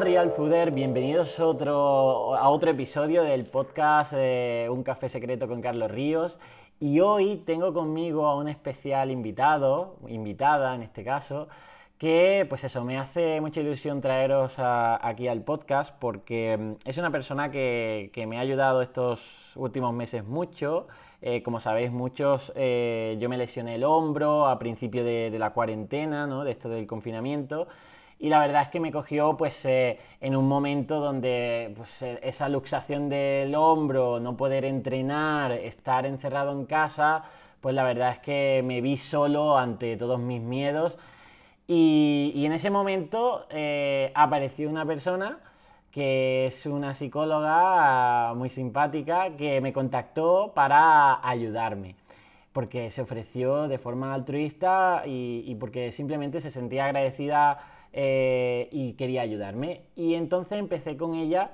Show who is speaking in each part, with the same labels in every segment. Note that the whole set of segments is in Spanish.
Speaker 1: Real Fooder, bienvenidos otro, a otro episodio del podcast eh, Un Café Secreto con Carlos Ríos. Y hoy tengo conmigo a un especial invitado, invitada en este caso, que pues eso, me hace mucha ilusión traeros aquí al podcast porque mm, es una persona que, me ha ayudado estos últimos meses mucho. Eh, como sabéis muchos, eh, yo me lesioné el hombro a principio de, de la cuarentena, ¿no? de esto del confinamiento y la verdad es que me cogió pues eh, en un momento donde pues, eh, esa luxación del hombro, no poder entrenar, estar encerrado en casa, pues la verdad es que me vi solo ante todos mis miedos. Y, en ese momento eh, apareció una persona que es una psicóloga muy simpática que me contactó para ayudarme porque se ofreció de forma altruista y porque simplemente se sentía agradecida eh, y quería ayudarme. Y entonces empecé con ella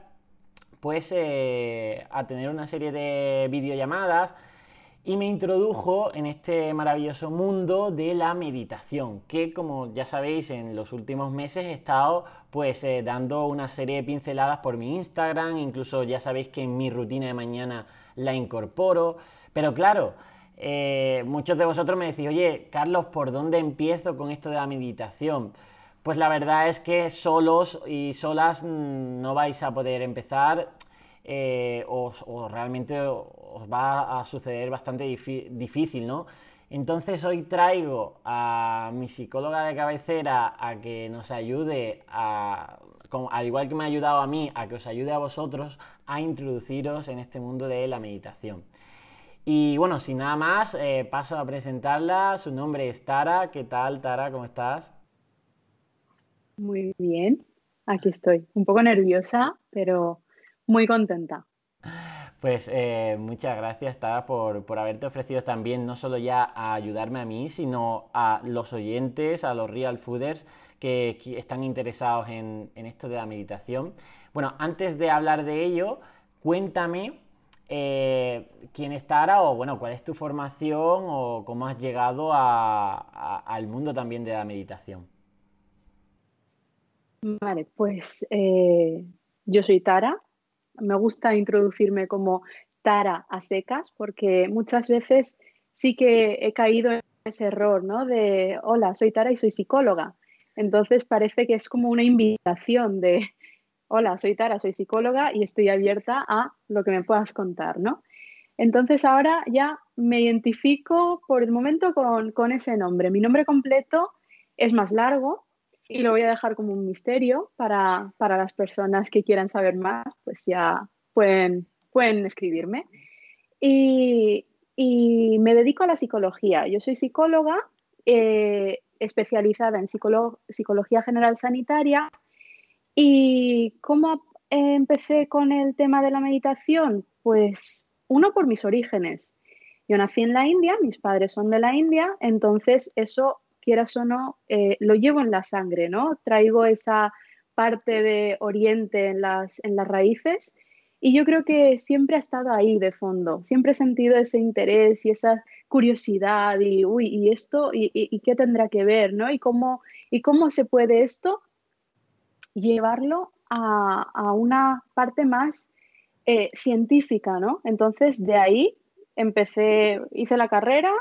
Speaker 1: pues eh, a tener una serie de videollamadas y me introdujo en este maravilloso mundo de la meditación, que como ya sabéis en los últimos meses he estado pues eh, dando una serie de pinceladas por mi Instagram, incluso ya sabéis que en mi rutina de mañana la incorporo, pero claro, muchos de vosotros me decís, oye, Carlos, ¿por dónde empiezo con esto de la meditación? Pues la verdad es que solos y solas mm, no vais a poder empezar eh, o, realmente os va a suceder bastante difícil, ¿no? Entonces hoy traigo a mi psicóloga de cabecera a que nos ayude a, al igual que me ha ayudado a mí, a que os ayude a vosotros a introduciros en este mundo de la meditación. Y bueno, sin nada más, eh, paso a presentarla. Su nombre es Tara. ¿Qué tal, Tara? ¿Cómo estás?
Speaker 2: Muy bien, aquí estoy. Un poco nerviosa, pero muy contenta.
Speaker 1: Pues eh, muchas gracias, Tara, por, haberte ofrecido también no solo ya a ayudarme a mí, sino a los oyentes, a los real fooders que, están interesados en, esto de la meditación. Bueno, antes de hablar de ello, cuéntame eh, quién es Tara o bueno, cuál es tu formación o cómo has llegado al mundo también de la meditación.
Speaker 2: Vale, pues eh, yo soy Tara. Me gusta introducirme como Tara a secas porque muchas veces sí que he caído en ese error, ¿no? De, hola, soy Tara y soy psicóloga. Entonces parece que es como una invitación de, hola, soy Tara, soy psicóloga y estoy abierta a lo que me puedas contar, ¿no? Entonces ahora ya me identifico por el momento con, con ese nombre. Mi nombre completo es más largo, y lo voy a dejar como un misterio para, las personas que quieran saber más, pues ya pueden, pueden escribirme. Y, me dedico a la psicología. Yo soy psicóloga eh, especializada en psicología general sanitaria. ¿Y cómo empecé con el tema de la meditación? Pues uno por mis orígenes. Yo nací en la India, mis padres son de la India, entonces eso quieras o no, eh, lo llevo en la sangre, ¿no? Traigo esa parte de Oriente en las, en las raíces y yo creo que siempre ha estado ahí de fondo, siempre he sentido ese interés y esa curiosidad y, uy, ¿y esto? ¿Y, qué tendrá que ver? ¿no? ¿Y, cómo, ¿Y cómo se puede esto llevarlo a, una parte más eh, científica? ¿no? Entonces, de ahí empecé, hice la carrera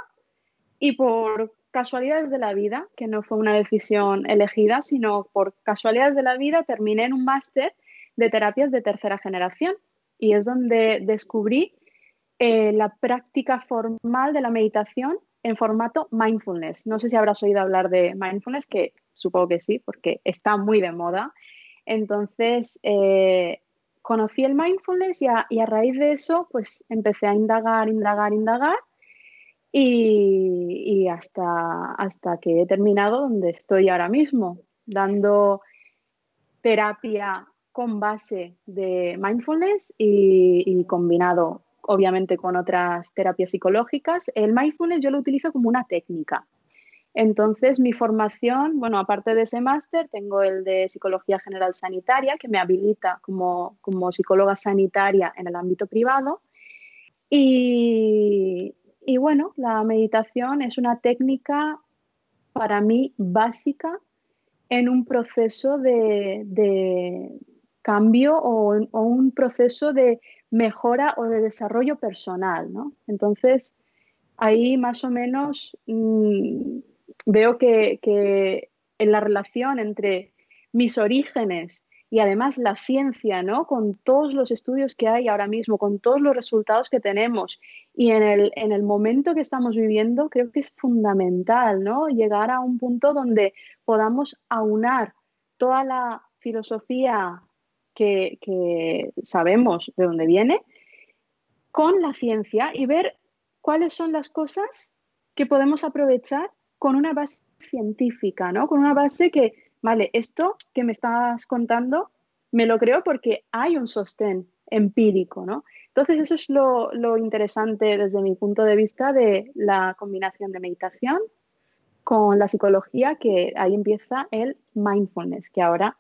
Speaker 2: y por casualidades de la vida, que no fue una decisión elegida, sino por casualidades de la vida terminé en un máster de terapias de tercera generación y es donde descubrí eh, la práctica formal de la meditación en formato mindfulness. No sé si habrás oído hablar de mindfulness, que supongo que sí, porque está muy de moda. Entonces, eh, conocí el mindfulness y a, y a, raíz de eso, pues empecé a indagar, indagar, indagar y, hasta, hasta que he terminado donde estoy ahora mismo, dando terapia con base de mindfulness y, combinado obviamente con otras terapias psicológicas. El mindfulness yo lo utilizo como una técnica. Entonces, mi formación, bueno, aparte de ese máster, tengo el de Psicología General Sanitaria, que me habilita como, como psicóloga sanitaria en el ámbito privado. Y, y bueno, la meditación es una técnica para mí básica en un proceso de, cambio o, un proceso de mejora o de desarrollo personal, ¿no? Entonces, ahí más o menos mm, veo que, que, en la relación entre mis orígenes y además la ciencia, ¿no? Con todos los estudios que hay ahora mismo, con todos los resultados que tenemos y en el, en el momento que estamos viviendo, creo que es fundamental, ¿no? Llegar a un punto donde podamos aunar toda la filosofía que, que sabemos de dónde viene con la ciencia y ver cuáles son las cosas que podemos aprovechar con una base científica, ¿no? Con una base que vale, esto que me estás contando me lo creo porque hay un sostén empírico, ¿no? Entonces eso es lo, interesante desde mi punto de vista de la combinación de meditación con la psicología, que ahí empieza el mindfulness, que ahora,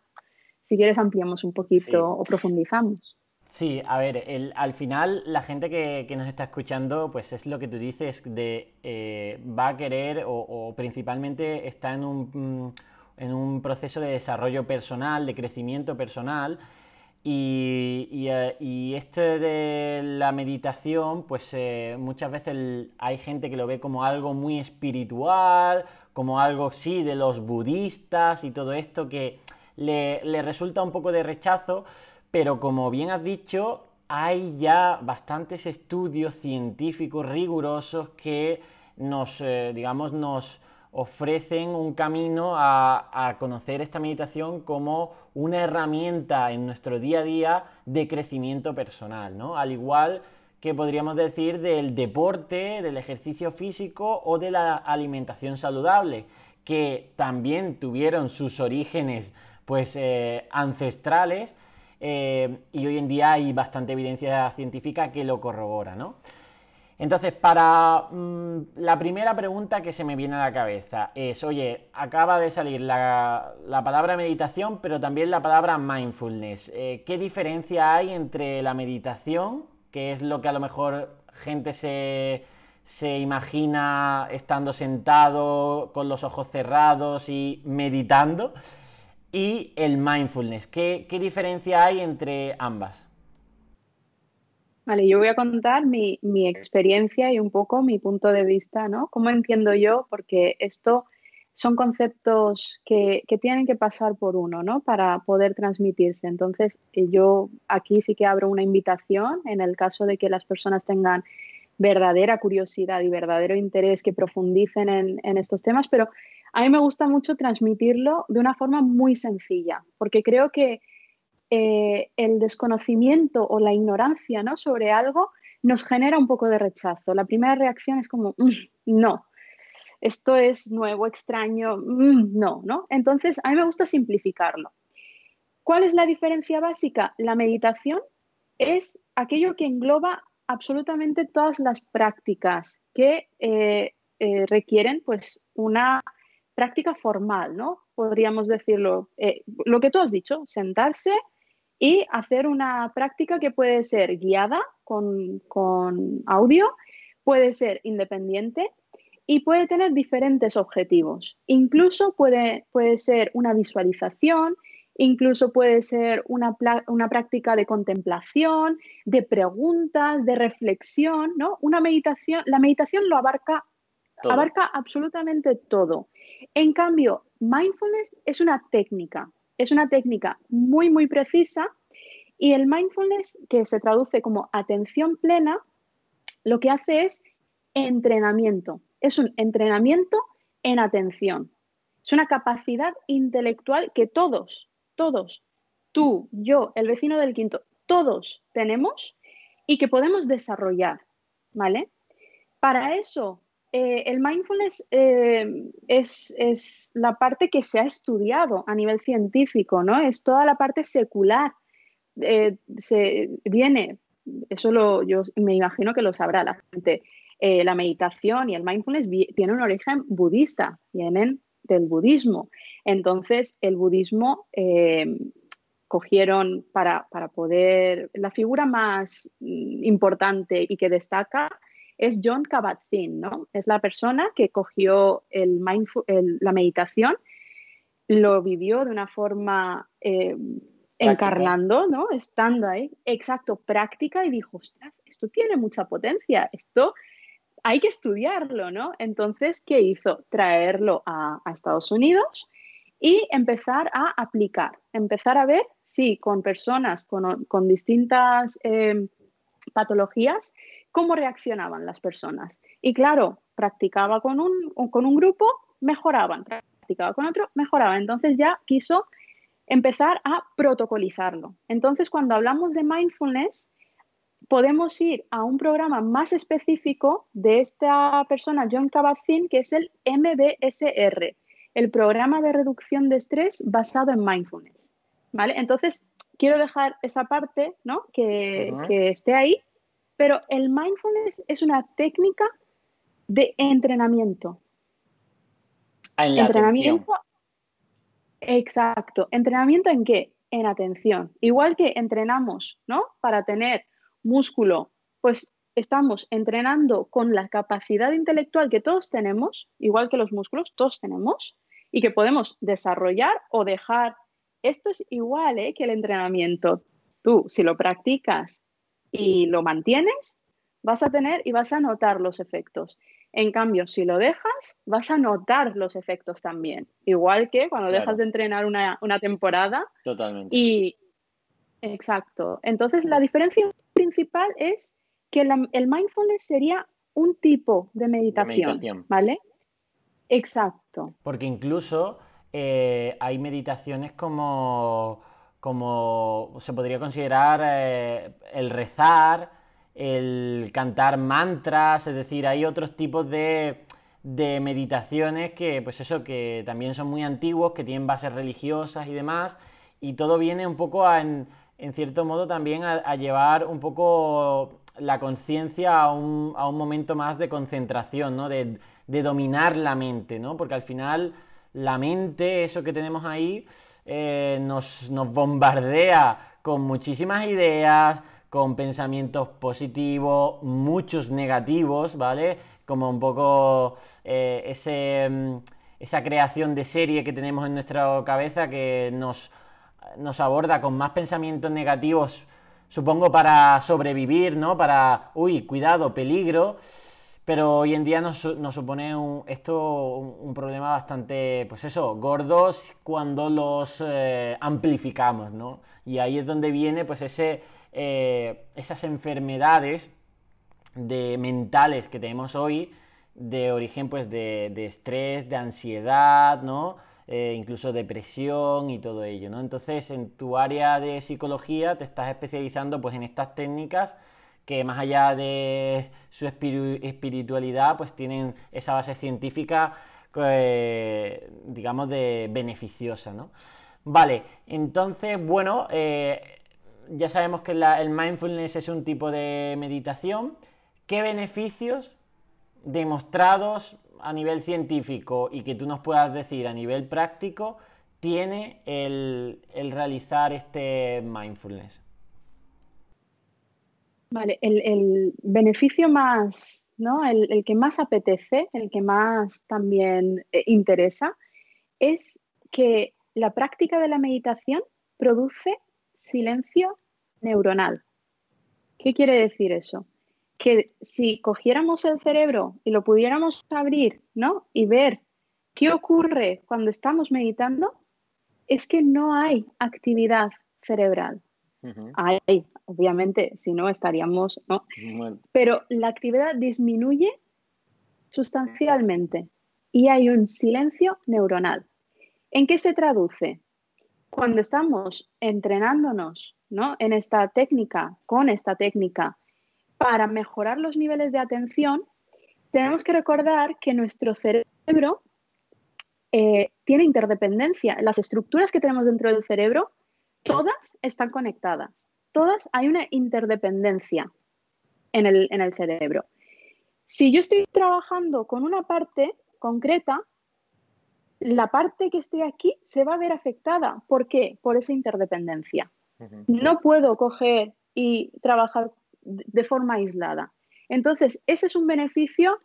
Speaker 2: si quieres, ampliamos un poquito o profundizamos.
Speaker 1: Sí, a ver, al final la gente que, nos está escuchando, pues es lo que tú dices, de eh, va a querer o, principalmente está en un... Mm, en un proceso de desarrollo personal, de crecimiento personal. Y, y, este de la meditación, pues eh, muchas veces hay gente que lo ve como algo muy espiritual, como algo, sí, de los budistas y todo esto que le, le resulta un poco de rechazo, pero como bien has dicho, hay ya bastantes estudios científicos rigurosos que nos, eh, digamos, nos, ofrecen un camino a, conocer esta meditación como una herramienta en nuestro día a día de crecimiento personal, ¿no? Al igual que podríamos decir del deporte, del ejercicio físico o de la alimentación saludable, que también tuvieron sus orígenes pues eh, ancestrales eh, y hoy en día hay bastante evidencia científica que lo corrobora, ¿no? Entonces, para mm, la primera pregunta que se me viene a la cabeza es, oye, acaba de salir la, palabra meditación, pero también la palabra mindfulness. Eh, ¿Qué diferencia hay entre la meditación, que es lo que a lo mejor gente se, imagina estando sentado con los ojos cerrados y meditando, y el mindfulness? qué diferencia hay entre ambas?
Speaker 2: Vale, yo voy a contar mi, experiencia y un poco mi punto de vista, ¿no? ¿Cómo entiendo yo? Porque esto son conceptos que, tienen que pasar por uno, ¿no? Para poder transmitirse. Entonces, eh, yo aquí sí que abro una invitación en el caso de que las personas tengan verdadera curiosidad y verdadero interés que profundicen en, en estos temas, pero a mí me gusta mucho transmitirlo de una forma muy sencilla, porque creo que eh, el desconocimiento o la ignorancia ¿no? sobre algo nos genera un poco de rechazo. La primera reacción es como, mm, no, esto es nuevo, extraño, mm, no, ¿no? Entonces, a mí me gusta simplificarlo. ¿Cuál es la diferencia básica? La meditación es aquello que engloba absolutamente todas las prácticas que eh, eh, requieren pues una práctica formal, ¿no? Podríamos decirlo, lo que tú has dicho, sentarse, y hacer una práctica que puede ser guiada con, audio, puede ser independiente y puede tener diferentes objetivos. Incluso puede, puede ser una visualización, incluso puede ser una, una, práctica de contemplación, de preguntas, de reflexión, ¿no? Una meditación, la meditación lo abarca, abarca absolutamente todo. En cambio, mindfulness es una técnica, es una técnica muy, muy precisa y el mindfulness, que se traduce como atención plena, lo que hace es entrenamiento. Es un entrenamiento en atención. Es una capacidad intelectual que todos, todos, tú, yo, el vecino del quinto, todos tenemos y que podemos desarrollar, ¿vale? Para eso eh, el mindfulness eh, es, la parte que se ha estudiado a nivel científico, ¿no? Es toda la parte secular. Eh, se viene, eso lo, yo me imagino que lo sabrá la gente. la meditación y el mindfulness tienen un origen budista, vienen del budismo. Entonces, el budismo cogieron para, poder, la figura más mm, importante y que destaca es John Kabat-Zinn, ¿no? Es la persona que cogió el la meditación lo vivió de una forma eh, encarnando, ¿no? Estando ahí, exacto, práctica y dijo, ostras, esto tiene mucha potencia, esto hay que estudiarlo, ¿no? Entonces, ¿qué hizo? Traerlo a, Estados Unidos y empezar a aplicar, empezar a ver si con personas con, distintas em, patologías, cómo reaccionaban las personas. Y claro, practicaba con un, con un grupo, mejoraban, practicaba con otro, mejoraban. Entonces ya quiso empezar a protocolizarlo. Entonces, cuando hablamos de mindfulness, podemos ir a un programa más específico de esta persona, John Kabat-Zinn, que es el MBSR, el programa de reducción de estrés basado en mindfulness. ¿Vale? Entonces, quiero dejar esa parte, ¿no? Que, que esté ahí, pero el mindfulness es una técnica de entrenamiento.
Speaker 1: Ah, en la entrenamiento.
Speaker 2: Exacto. ¿Entrenamiento en qué? En atención. Igual que entrenamos, ¿no? Para tener músculo, pues estamos entrenando con la capacidad intelectual que todos tenemos, igual que los músculos, todos tenemos, y que podemos desarrollar o dejar. Esto es igual ¿eh? que el entrenamiento. Tú, si lo practicas y lo mantienes, vas a tener y vas a notar los efectos. En cambio, si lo dejas, vas a notar los efectos también. Igual que cuando dejas de entrenar una, temporada.
Speaker 1: Totalmente.
Speaker 2: Y. Exacto. Entonces, la diferencia principal es que el mindfulness sería un tipo de meditación, ¿vale? Exacto.
Speaker 1: Porque incluso eh, hay meditaciones como, como se podría considerar eh, el rezar, el cantar mantras, es decir, hay otros tipos de, de meditaciones que, pues eso, que también son muy antiguos, que tienen bases religiosas y demás, y todo viene un poco a, en, cierto modo también a, llevar un poco la conciencia a un, a un, momento más de concentración, ¿no? De, de, dominar la mente, ¿no? Porque al final la mente, eso que tenemos ahí, eh, nos, bombardea con muchísimas ideas, con pensamientos positivos, muchos negativos, ¿vale? Como un poco eh, ese, mm, esa creación de serie que tenemos en nuestra cabeza que nos, nos aborda con más pensamientos negativos, supongo para sobrevivir, ¿no? Para, uy, cuidado, peligro. Pero hoy en día nos, supone esto un, problema bastante, pues eso, gordos cuando los eh, amplificamos, ¿no? Y ahí es donde viene pues ese eh, esas enfermedades de mentales que tenemos hoy de origen pues de, estrés, de ansiedad, ¿no? Eh, incluso depresión y todo ello, ¿no? Entonces, en tu área de psicología te estás especializando pues en estas técnicas que más allá de su espiritualidad, pues tienen esa base científica, eh, digamos, de beneficiosa, ¿no? Vale, entonces, bueno, ya sabemos que el mindfulness es un tipo de meditación. ¿Qué beneficios demostrados a nivel científico y que tú nos puedas decir a nivel práctico tiene el, realizar este mindfulness?
Speaker 2: Vale, el, beneficio más, ¿no? El, que más apetece, el que más también eh, interesa, es que la práctica de la meditación produce silencio neuronal. ¿Qué quiere decir eso? Que si cogiéramos el cerebro y lo pudiéramos abrir, ¿no? Y ver qué ocurre cuando estamos meditando, es que no hay actividad cerebral. Hay, obviamente, si no estaríamos, ¿no? Pero la actividad disminuye sustancialmente y hay un silencio neuronal. ¿En qué se traduce? cuando estamos entrenándonos ¿no? en esta técnica, con esta técnica, para mejorar los niveles de atención, tenemos que recordar que nuestro cerebro eh, tiene interdependencia. Las estructuras que tenemos dentro del cerebro, todas están conectadas. Todas hay una interdependencia en el, en el cerebro. Si yo estoy trabajando con una parte concreta, la parte que esté aquí se va a ver afectada. ¿Por qué? Por esa interdependencia. No puedo coger y trabajar de forma aislada. Entonces, ese es un beneficio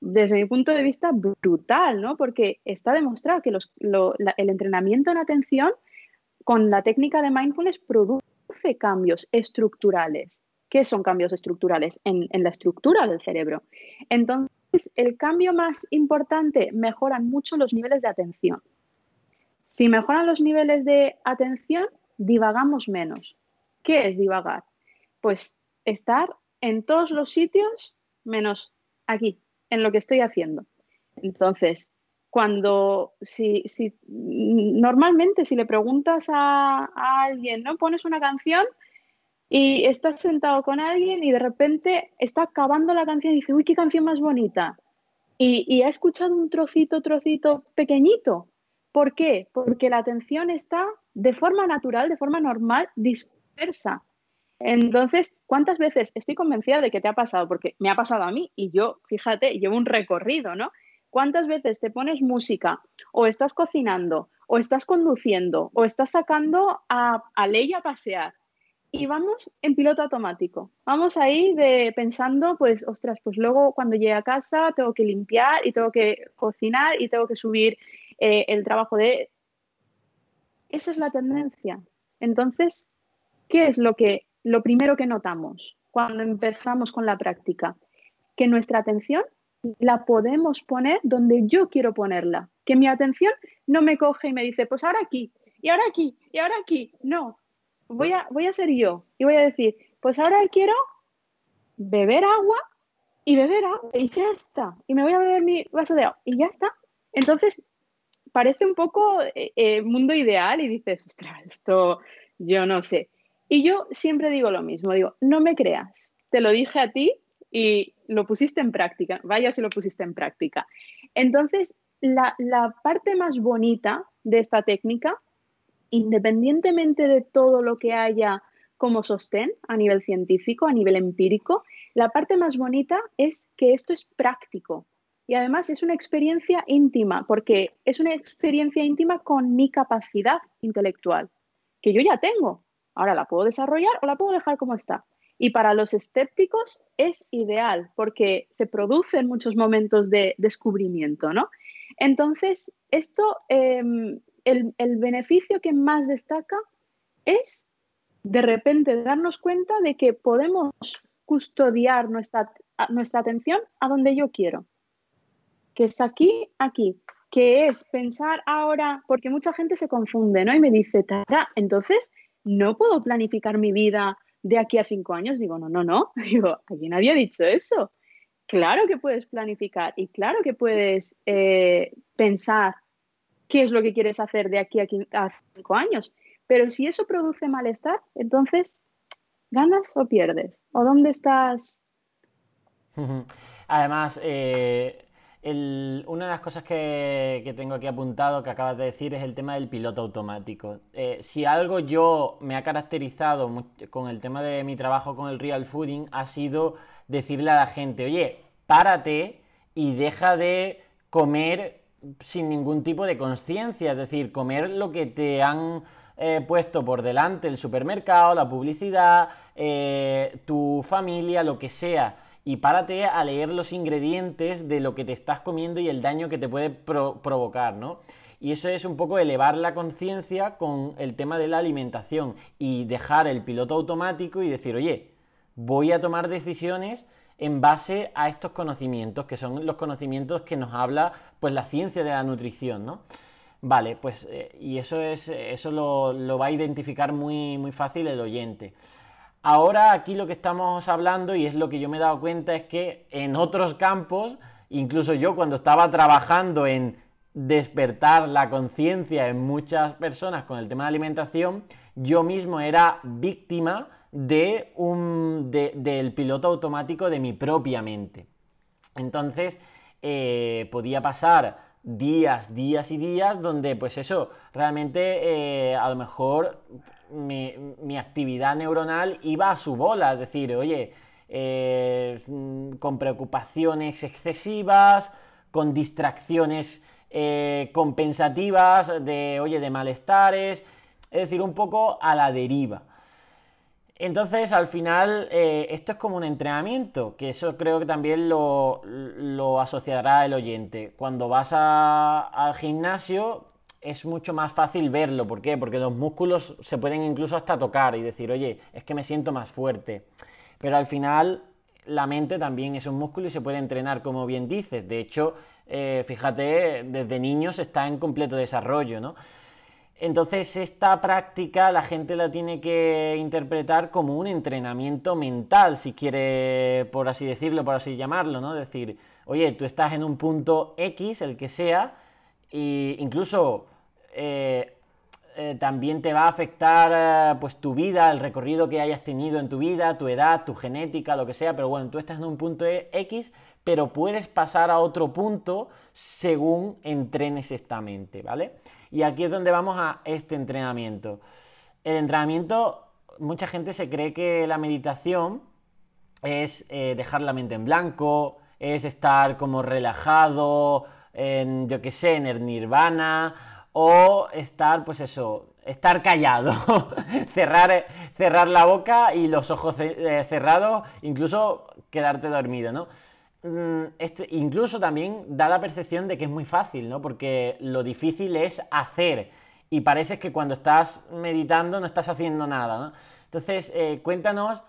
Speaker 2: desde mi punto de vista, brutal, ¿no? Porque está demostrado que el entrenamiento en atención con la técnica de mindfulness produce cambios estructurales. ¿Qué son cambios estructurales? En, la estructura del cerebro. Entonces, el cambio más importante, mejoran mucho los niveles de atención. Si mejoran los niveles de atención, divagamos menos. ¿Qué es divagar? Pues estar en todos los sitios menos aquí, en lo que estoy haciendo. Entonces, cuando, si, si normalmente si le preguntas a, alguien, ¿no? Pones una canción y estás sentado con alguien y de repente está acabando la canción y dice, uy, qué canción más bonita. Y, y ha escuchado un trocito, trocito pequeñito. ¿Por qué? Porque la atención está de forma natural, de forma normal, dispersa. Entonces, ¿cuántas veces estoy convencida de que te ha pasado? Porque me ha pasado a mí y yo, fíjate, llevo un recorrido, ¿no? ¿Cuántas veces te pones música o estás cocinando o estás conduciendo o estás sacando a, a Ley a pasear y vamos en piloto automático? Vamos ahí de pensando, pues, ostras, pues luego cuando llegue a casa tengo que limpiar y tengo que cocinar y tengo que subir eh, el trabajo de... Esa es la tendencia. Entonces, ¿qué es lo que lo primero que notamos cuando empezamos con la práctica, que nuestra atención la podemos poner donde yo quiero ponerla, que mi atención no me coge y me dice, pues ahora aquí, y ahora aquí, y ahora aquí. No, voy a, voy a ser yo y voy a decir, pues ahora quiero beber agua y beber agua y ya está. Y me voy a beber mi vaso de agua y ya está. Entonces, parece un poco eh, eh, mundo ideal y dices, ostras, esto yo no sé. Y yo siempre digo lo mismo, digo, no me creas, te lo dije a ti y lo pusiste en práctica, vaya si lo pusiste en práctica. Entonces, la, parte más bonita de esta técnica, independientemente de todo lo que haya como sostén a nivel científico, a nivel empírico, la parte más bonita es que esto es práctico. Y además es una experiencia íntima, porque es una experiencia íntima con mi capacidad intelectual, que yo ya tengo. Ahora la puedo desarrollar o la puedo dejar como está. Y para los escépticos es ideal porque se produce en muchos momentos de descubrimiento, ¿no? Entonces, esto, em, el, el, beneficio que más destaca es de repente darnos cuenta de que podemos custodiar nuestra, nuestra atención a donde yo quiero, que es aquí, aquí, que es pensar ahora, porque mucha gente se confunde, ¿no? Y me dice, Tara, entonces no puedo planificar mi vida de aquí a cinco años. Digo, no, no, no. Digo, aquí nadie ha dicho eso. Claro que puedes planificar y claro que puedes eh, pensar qué es lo que quieres hacer de aquí a cinco años. Pero si eso produce malestar, entonces, ¿ganas o pierdes? ¿O dónde estás?
Speaker 1: Además, eh, una de las cosas que, tengo aquí apuntado, que acabas de decir, es el tema del piloto automático. Eh, si algo yo me ha caracterizado con el tema de mi trabajo con el real fooding, ha sido decirle a la gente, oye, párate y deja de comer sin ningún tipo de conciencia, es decir, comer lo que te han eh, puesto por delante el supermercado, la publicidad, eh, tu familia, lo que sea y párate a leer los ingredientes de lo que te estás comiendo y el daño que te puede provocar, ¿no? Y eso es un poco elevar la conciencia con el tema de la alimentación y dejar el piloto automático y decir, oye, voy a tomar decisiones en base a estos conocimientos, que son los conocimientos que nos habla pues la ciencia de la nutrición, ¿no? Vale, pues eh, y eso es eso lo, lo, va a identificar muy, muy fácil el oyente. Ahora aquí lo que estamos hablando, y es lo que yo me he dado cuenta, es que en otros campos, incluso yo cuando estaba trabajando en despertar la conciencia en muchas personas con el tema de alimentación, yo mismo era víctima de un, del piloto automático de mi propia mente. Entonces, eh, podía pasar días, días y días donde, pues eso, realmente eh, a lo mejor mi, actividad neuronal iba a su bola, es decir, oye, eh, con preocupaciones excesivas, con distracciones eh, compensativas, de, oye, de malestares, es decir, un poco a la deriva. Entonces, al final, eh, esto es como un entrenamiento, que eso creo que también lo, asociará el oyente. Cuando vas al gimnasio es mucho más fácil verlo. ¿Por qué? Porque los músculos se pueden incluso hasta tocar y decir, oye, es que me siento más fuerte. Pero al final, la mente también es un músculo y se puede entrenar, como bien dices. De hecho, eh, fíjate, desde niños está en completo desarrollo, ¿no? Entonces esta práctica la gente la tiene que interpretar como un entrenamiento mental, si quiere, por así decirlo, por así llamarlo, ¿no? Decir, oye, tú estás en un punto X, el que sea, e incluso eh, eh, también te va a afectar eh, pues tu vida, el recorrido que hayas tenido en tu vida, tu edad, tu genética, lo que sea, pero bueno, tú estás en un punto X, pero puedes pasar a otro punto según entrenes esta mente, ¿vale? Y aquí es donde vamos a este entrenamiento. El entrenamiento, mucha gente se cree que la meditación es dejar la mente en blanco, es estar como relajado, en, yo qué sé, en el nirvana, o estar, pues eso, estar callado, cerrar, cerrar la boca y los ojos eh, cerrados, incluso quedarte dormido, ¿no? Mm, este, incluso también da la percepción de que es muy fácil, ¿no? Porque lo difícil es hacer y parece que cuando estás meditando no estás haciendo nada, ¿no? Entonces, eh, cuéntanos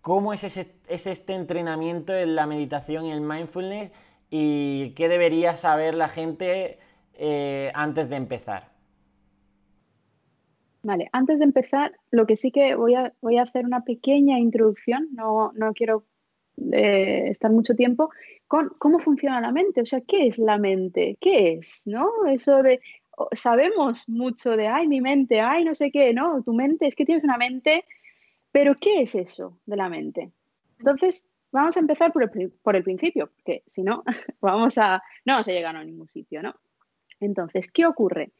Speaker 1: cómo es, ese, este entrenamiento en la meditación y el mindfulness y qué debería saber la gente eh, antes de empezar.
Speaker 2: Vale, antes de empezar, lo que sí que voy a, voy a hacer una pequeña introducción, no, no quiero estar mucho tiempo con cómo funciona la mente, o sea, ¿qué es la mente? ¿Qué es? ¿No? Eso de, sabemos mucho de, ay, mi mente, ay, no sé qué, ¿no? Tu mente, es que tienes una mente, pero ¿qué es eso de la mente? Entonces, vamos a empezar por el, por el principio, porque si no, vamos a, no vamos a llegar a ningún sitio, ¿no? Entonces, ¿qué ocurre?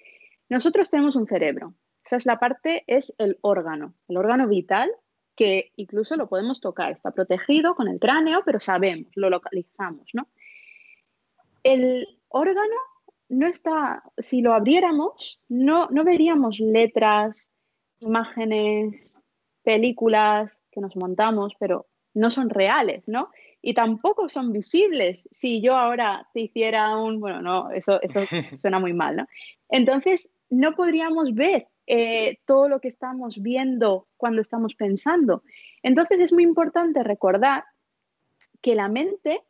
Speaker 2: Nosotros tenemos un cerebro. Esa es la parte, es el órgano, el órgano vital que incluso lo podemos tocar, está protegido con el cráneo, pero sabemos, lo localizamos, ¿no? El órgano no está, si lo abriéramos, no, no veríamos letras, imágenes, películas que nos montamos, pero no son reales, ¿no? Y tampoco son visibles. Si yo ahora te hiciera un, bueno, no, eso, eso suena muy mal, ¿no? Entonces, no podríamos ver eh, todo lo que estamos viendo cuando estamos pensando. Entonces es muy importante recordar que la mente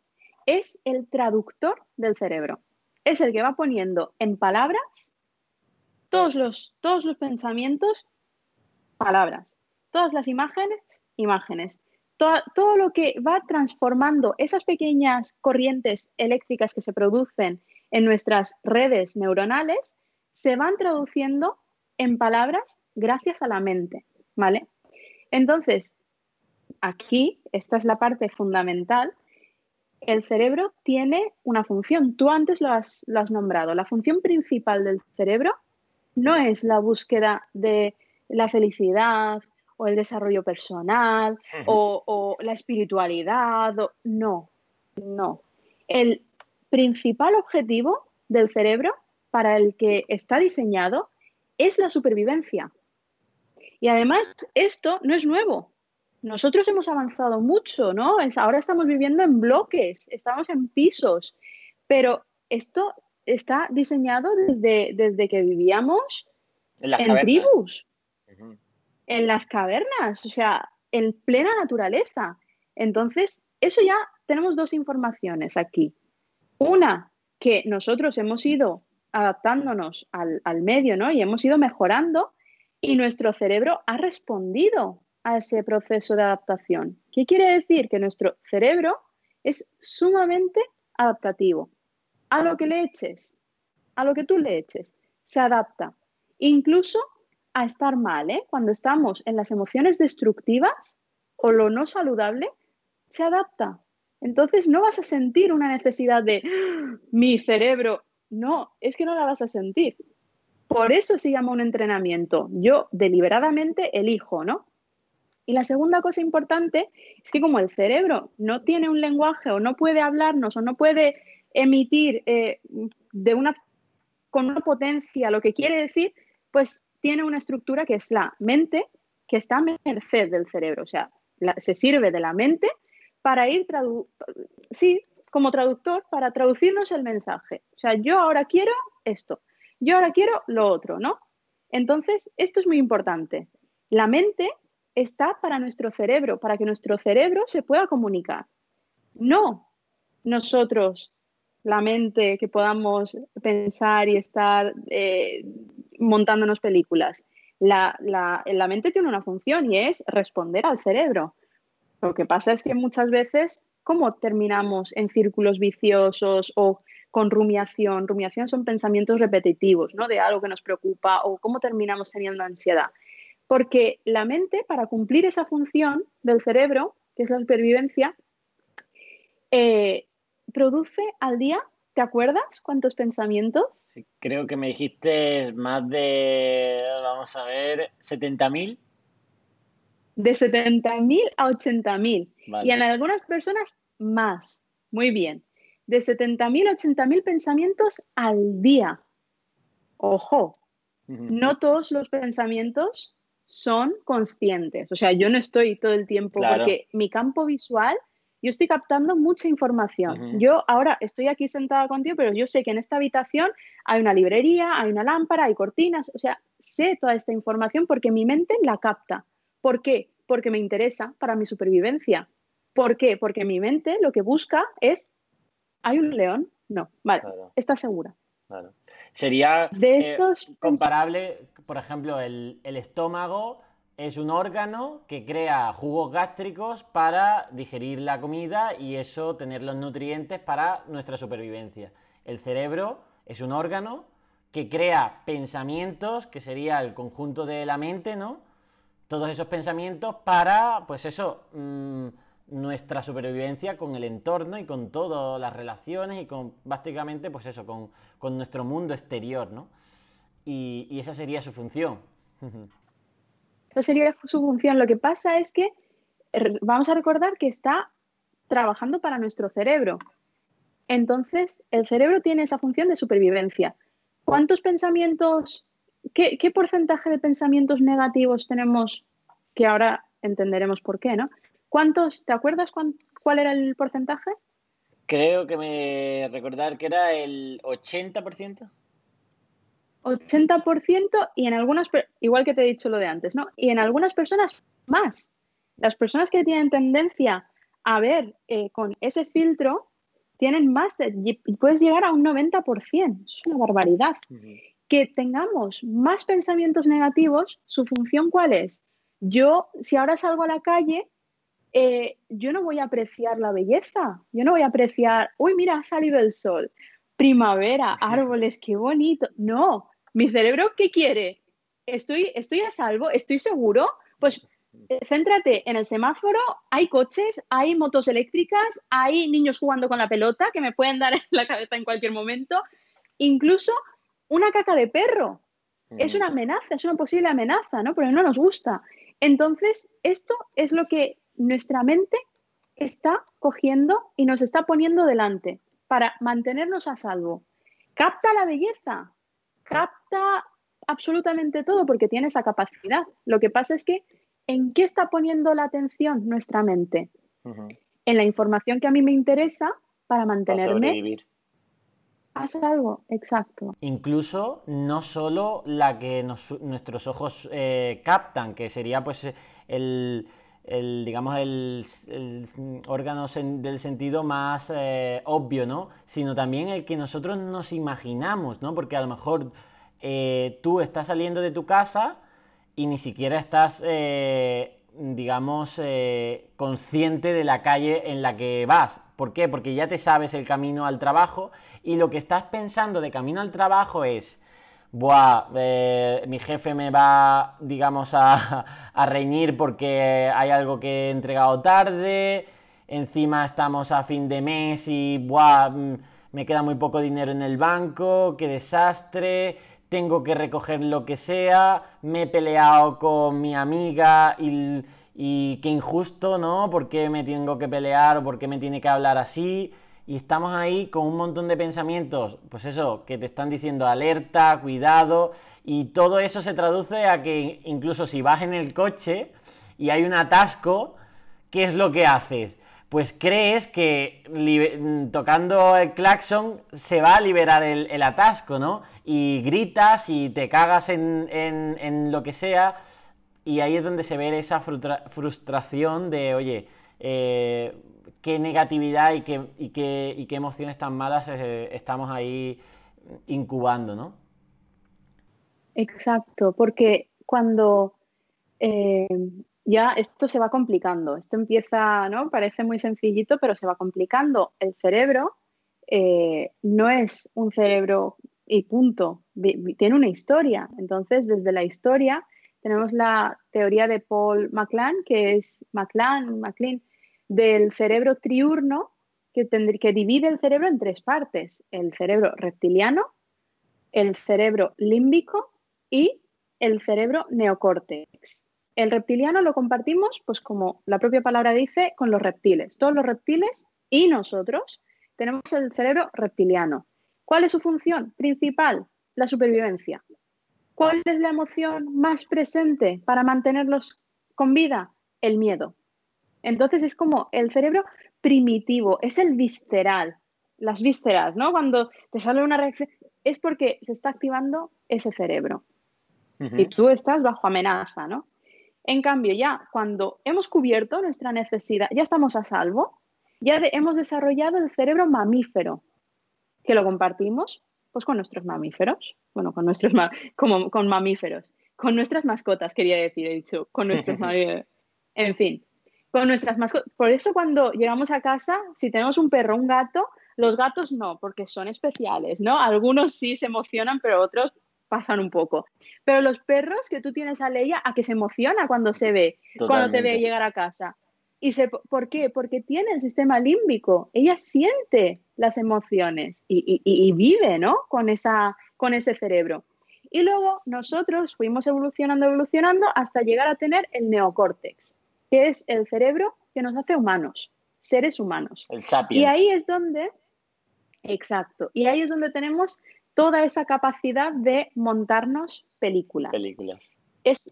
Speaker 2: es el traductor del cerebro. Es el que va poniendo en palabras todos los, todos los pensamientos, palabras. Todas las imágenes, imágenes. Todo, lo que va transformando esas pequeñas corrientes eléctricas que se producen en nuestras redes neuronales, se van traduciendo en palabras gracias a la mente, ¿vale? Entonces, aquí, esta es la parte fundamental, el cerebro tiene una función, tú antes lo has, nombrado, la función principal del cerebro no es la búsqueda de la felicidad o el desarrollo personal o, o, la espiritualidad, no, no. El principal objetivo del cerebro para el que está diseñado es la supervivencia. Y además, esto no es nuevo. Nosotros hemos avanzado mucho, ¿no? ahora estamos viviendo en bloques, estamos en pisos, pero esto está diseñado desde, desde que vivíamos en, tribus, en las cavernas, o sea, en plena naturaleza. Entonces, eso ya tenemos dos informaciones aquí. Una, que nosotros hemos ido adaptándonos al, medio, ¿no? Y hemos ido mejorando y nuestro cerebro ha respondido a ese proceso de adaptación. ¿Qué quiere decir? Que nuestro cerebro es sumamente adaptativo. A lo que le eches, a lo que tú le eches, se adapta. Incluso a estar mal, ¿eh? Cuando estamos en las emociones destructivas o lo no saludable, se adapta. Entonces no vas a sentir una necesidad de ¡Ah! mi cerebro no, es que no la vas a sentir. Por eso se llama un entrenamiento. Yo deliberadamente elijo, ¿no? Y la segunda cosa importante es que como el cerebro no tiene un lenguaje o no puede hablarnos o no puede emitir eh, de una, con una potencia lo que quiere decir, pues tiene una estructura que es la mente, que está a merced del cerebro, o sea, se sirve de la mente para ir, sí, como traductor, para traducirnos el mensaje. O sea, yo ahora quiero esto, yo ahora quiero lo otro, ¿no? Entonces, esto es muy importante. La mente está para nuestro cerebro, para que nuestro cerebro se pueda comunicar. No nosotros, la mente, que podamos pensar y estar eh, montándonos películas. La, la mente tiene una función y es responder al cerebro. Lo que pasa es que muchas veces, ¿cómo terminamos en círculos viciosos o con rumiación? Rumiación son pensamientos repetitivos, ¿no? De algo que nos preocupa o cómo terminamos teniendo ansiedad. Porque la mente, para cumplir esa función del cerebro, que es la supervivencia, eh, produce al día, ¿te acuerdas cuántos pensamientos?
Speaker 1: Sí, creo que me dijiste más de, vamos a ver, 70.000.
Speaker 2: De 70.000 a 80.000. Y en algunas personas más. Muy bien. De 70.000 a 80.000 pensamientos al día. Ojo, no todos los pensamientos son conscientes. O sea, yo no estoy todo el tiempo porque mi campo visual, yo estoy captando mucha información. Yo ahora estoy aquí sentada contigo, pero yo sé que en esta habitación hay una librería, hay una lámpara, hay cortinas. O sea, sé toda esta información porque mi mente la capta. ¿Por qué? Porque me interesa para mi supervivencia. ¿Por qué? Porque mi mente lo que busca es, ¿hay un león? No, vale, está segura.
Speaker 1: Sería eh, comparable, por ejemplo, el, estómago es un órgano que crea jugos gástricos para digerir la comida y eso tener los nutrientes para nuestra supervivencia. El cerebro es un órgano que crea pensamientos, que sería el conjunto de la mente, ¿no? Todos esos pensamientos para, pues eso, mm, nuestra supervivencia con el entorno y con todas las relaciones y con básicamente pues eso, con, nuestro mundo exterior, ¿no? Y, esa sería su función.
Speaker 2: Esa sería su función. Lo que pasa es que vamos a recordar que está trabajando para nuestro cerebro. Entonces, el cerebro tiene esa función de supervivencia. ¿Cuántos pensamientos, qué, qué porcentaje de pensamientos negativos tenemos que ahora entenderemos por qué, ¿no? ¿Cuántos, te acuerdas cuál era el porcentaje?
Speaker 1: Creo que me recordar que era el 80%.
Speaker 2: 80% y en algunas, igual que te he dicho lo de antes, ¿no? Y en algunas personas más. Las personas que tienen tendencia a ver eh, con ese filtro tienen más, de, puedes llegar a un 90%. es una barbaridad. Que tengamos más pensamientos negativos, ¿su función cuál es? Yo, si ahora salgo a la calle, eh, yo no voy a apreciar la belleza, yo no voy a apreciar, uy, mira, ha salido el sol, primavera, árboles, qué bonito. No, mi cerebro, ¿qué quiere? Estoy, estoy a salvo, estoy seguro, pues céntrate en el semáforo, hay coches, hay motos eléctricas, hay niños jugando con la pelota que me pueden dar en la cabeza en cualquier momento, incluso una caca de perro. Es una amenaza, es una posible amenaza, ¿no? Pero no nos gusta. Entonces, esto es lo que nuestra mente está cogiendo y nos está poniendo delante para mantenernos a salvo. Capta la belleza, capta absolutamente todo porque tiene esa capacidad. Lo que pasa es que, ¿en qué está poniendo la atención nuestra mente? En la información que a mí me interesa para mantenerme a salvo, exacto.
Speaker 1: Incluso no solo la que nuestros ojos eh, captan, que sería pues el el, digamos, el, órgano del sentido más eh, obvio, ¿no? Sino también el que nosotros nos imaginamos, ¿no? Porque a lo mejor eh, tú estás saliendo de tu casa y ni siquiera estás, eh, digamos, consciente de la calle en la que vas. ¿Por qué? Porque ya te sabes el camino al trabajo y lo que estás pensando de camino al trabajo es buah, eh, mi jefe me va, digamos, a, reñir porque hay algo que he entregado tarde, encima estamos a fin de mes y, buah, mm, me queda muy poco dinero en el banco, qué desastre, tengo que recoger lo que sea, me he peleado con mi amiga y, y qué injusto, ¿no? ¿Por qué me tengo que pelear o por qué me tiene que hablar así? Y estamos ahí con un montón de pensamientos, pues eso, que te están diciendo alerta, cuidado, y todo eso se traduce a que incluso si vas en el coche y hay un atasco, ¿qué es lo que haces? Pues crees que tocando el claxon se va a liberar el, atasco, ¿no? Y gritas y te cagas en, lo que sea, y ahí es donde se ve esa frustración de, oye, eh, qué negatividad y qué, y qué, emociones tan malas eh, estamos ahí incubando, ¿no?
Speaker 2: Exacto, porque cuando eh, ya esto se va complicando, esto empieza, ¿no? Parece muy sencillito, pero se va complicando. El cerebro eh, no es un cerebro y punto, tiene una historia. Entonces, desde la historia tenemos la teoría de Paul MacLean, que es MacLean, MacLean, del cerebro triurno que, que divide el cerebro en tres partes, el cerebro reptiliano, el cerebro límbico y el cerebro neocórtex. El reptiliano lo compartimos, pues como la propia palabra dice, con los reptiles. Todos los reptiles y nosotros tenemos el cerebro reptiliano. ¿Cuál es su función principal? La supervivencia. ¿Cuál es la emoción más presente para mantenerlos con vida? El miedo. Entonces es como el cerebro primitivo, es el visceral, las vísceras, ¿no? Cuando te sale una reacción, es porque se está activando ese cerebro. Y tú estás bajo amenaza, ¿no? En cambio, ya cuando hemos cubierto nuestra necesidad, ya estamos a salvo, ya hemos desarrollado el cerebro mamífero, que lo compartimos pues con nuestros mamíferos, bueno, con nuestros como con mamíferos, con nuestras mascotas, quería decir, he dicho, con nuestros mamíferos. En fin, con nuestras mascotas. Por eso cuando llegamos a casa, si tenemos un perro, un gato, los gatos no, porque son especiales, ¿no? Algunos sí se emocionan, pero otros pasan un poco. Pero los perros que tú tienes a Leia, a que se emociona cuando se ve, cuando te ve llegar a casa. ¿Y se, por qué? Porque tiene el sistema límbico. Ella siente las emociones y, y, vive, ¿no? Con, esa, con ese cerebro. Y luego nosotros fuimos evolucionando, evolucionando hasta llegar a tener el neocórtex que es el cerebro que nos hace humanos, seres humanos.
Speaker 1: El sapiens.
Speaker 2: Y ahí es donde, exacto, y ahí es donde tenemos toda esa capacidad de montarnos películas.
Speaker 1: Películas.
Speaker 2: Es,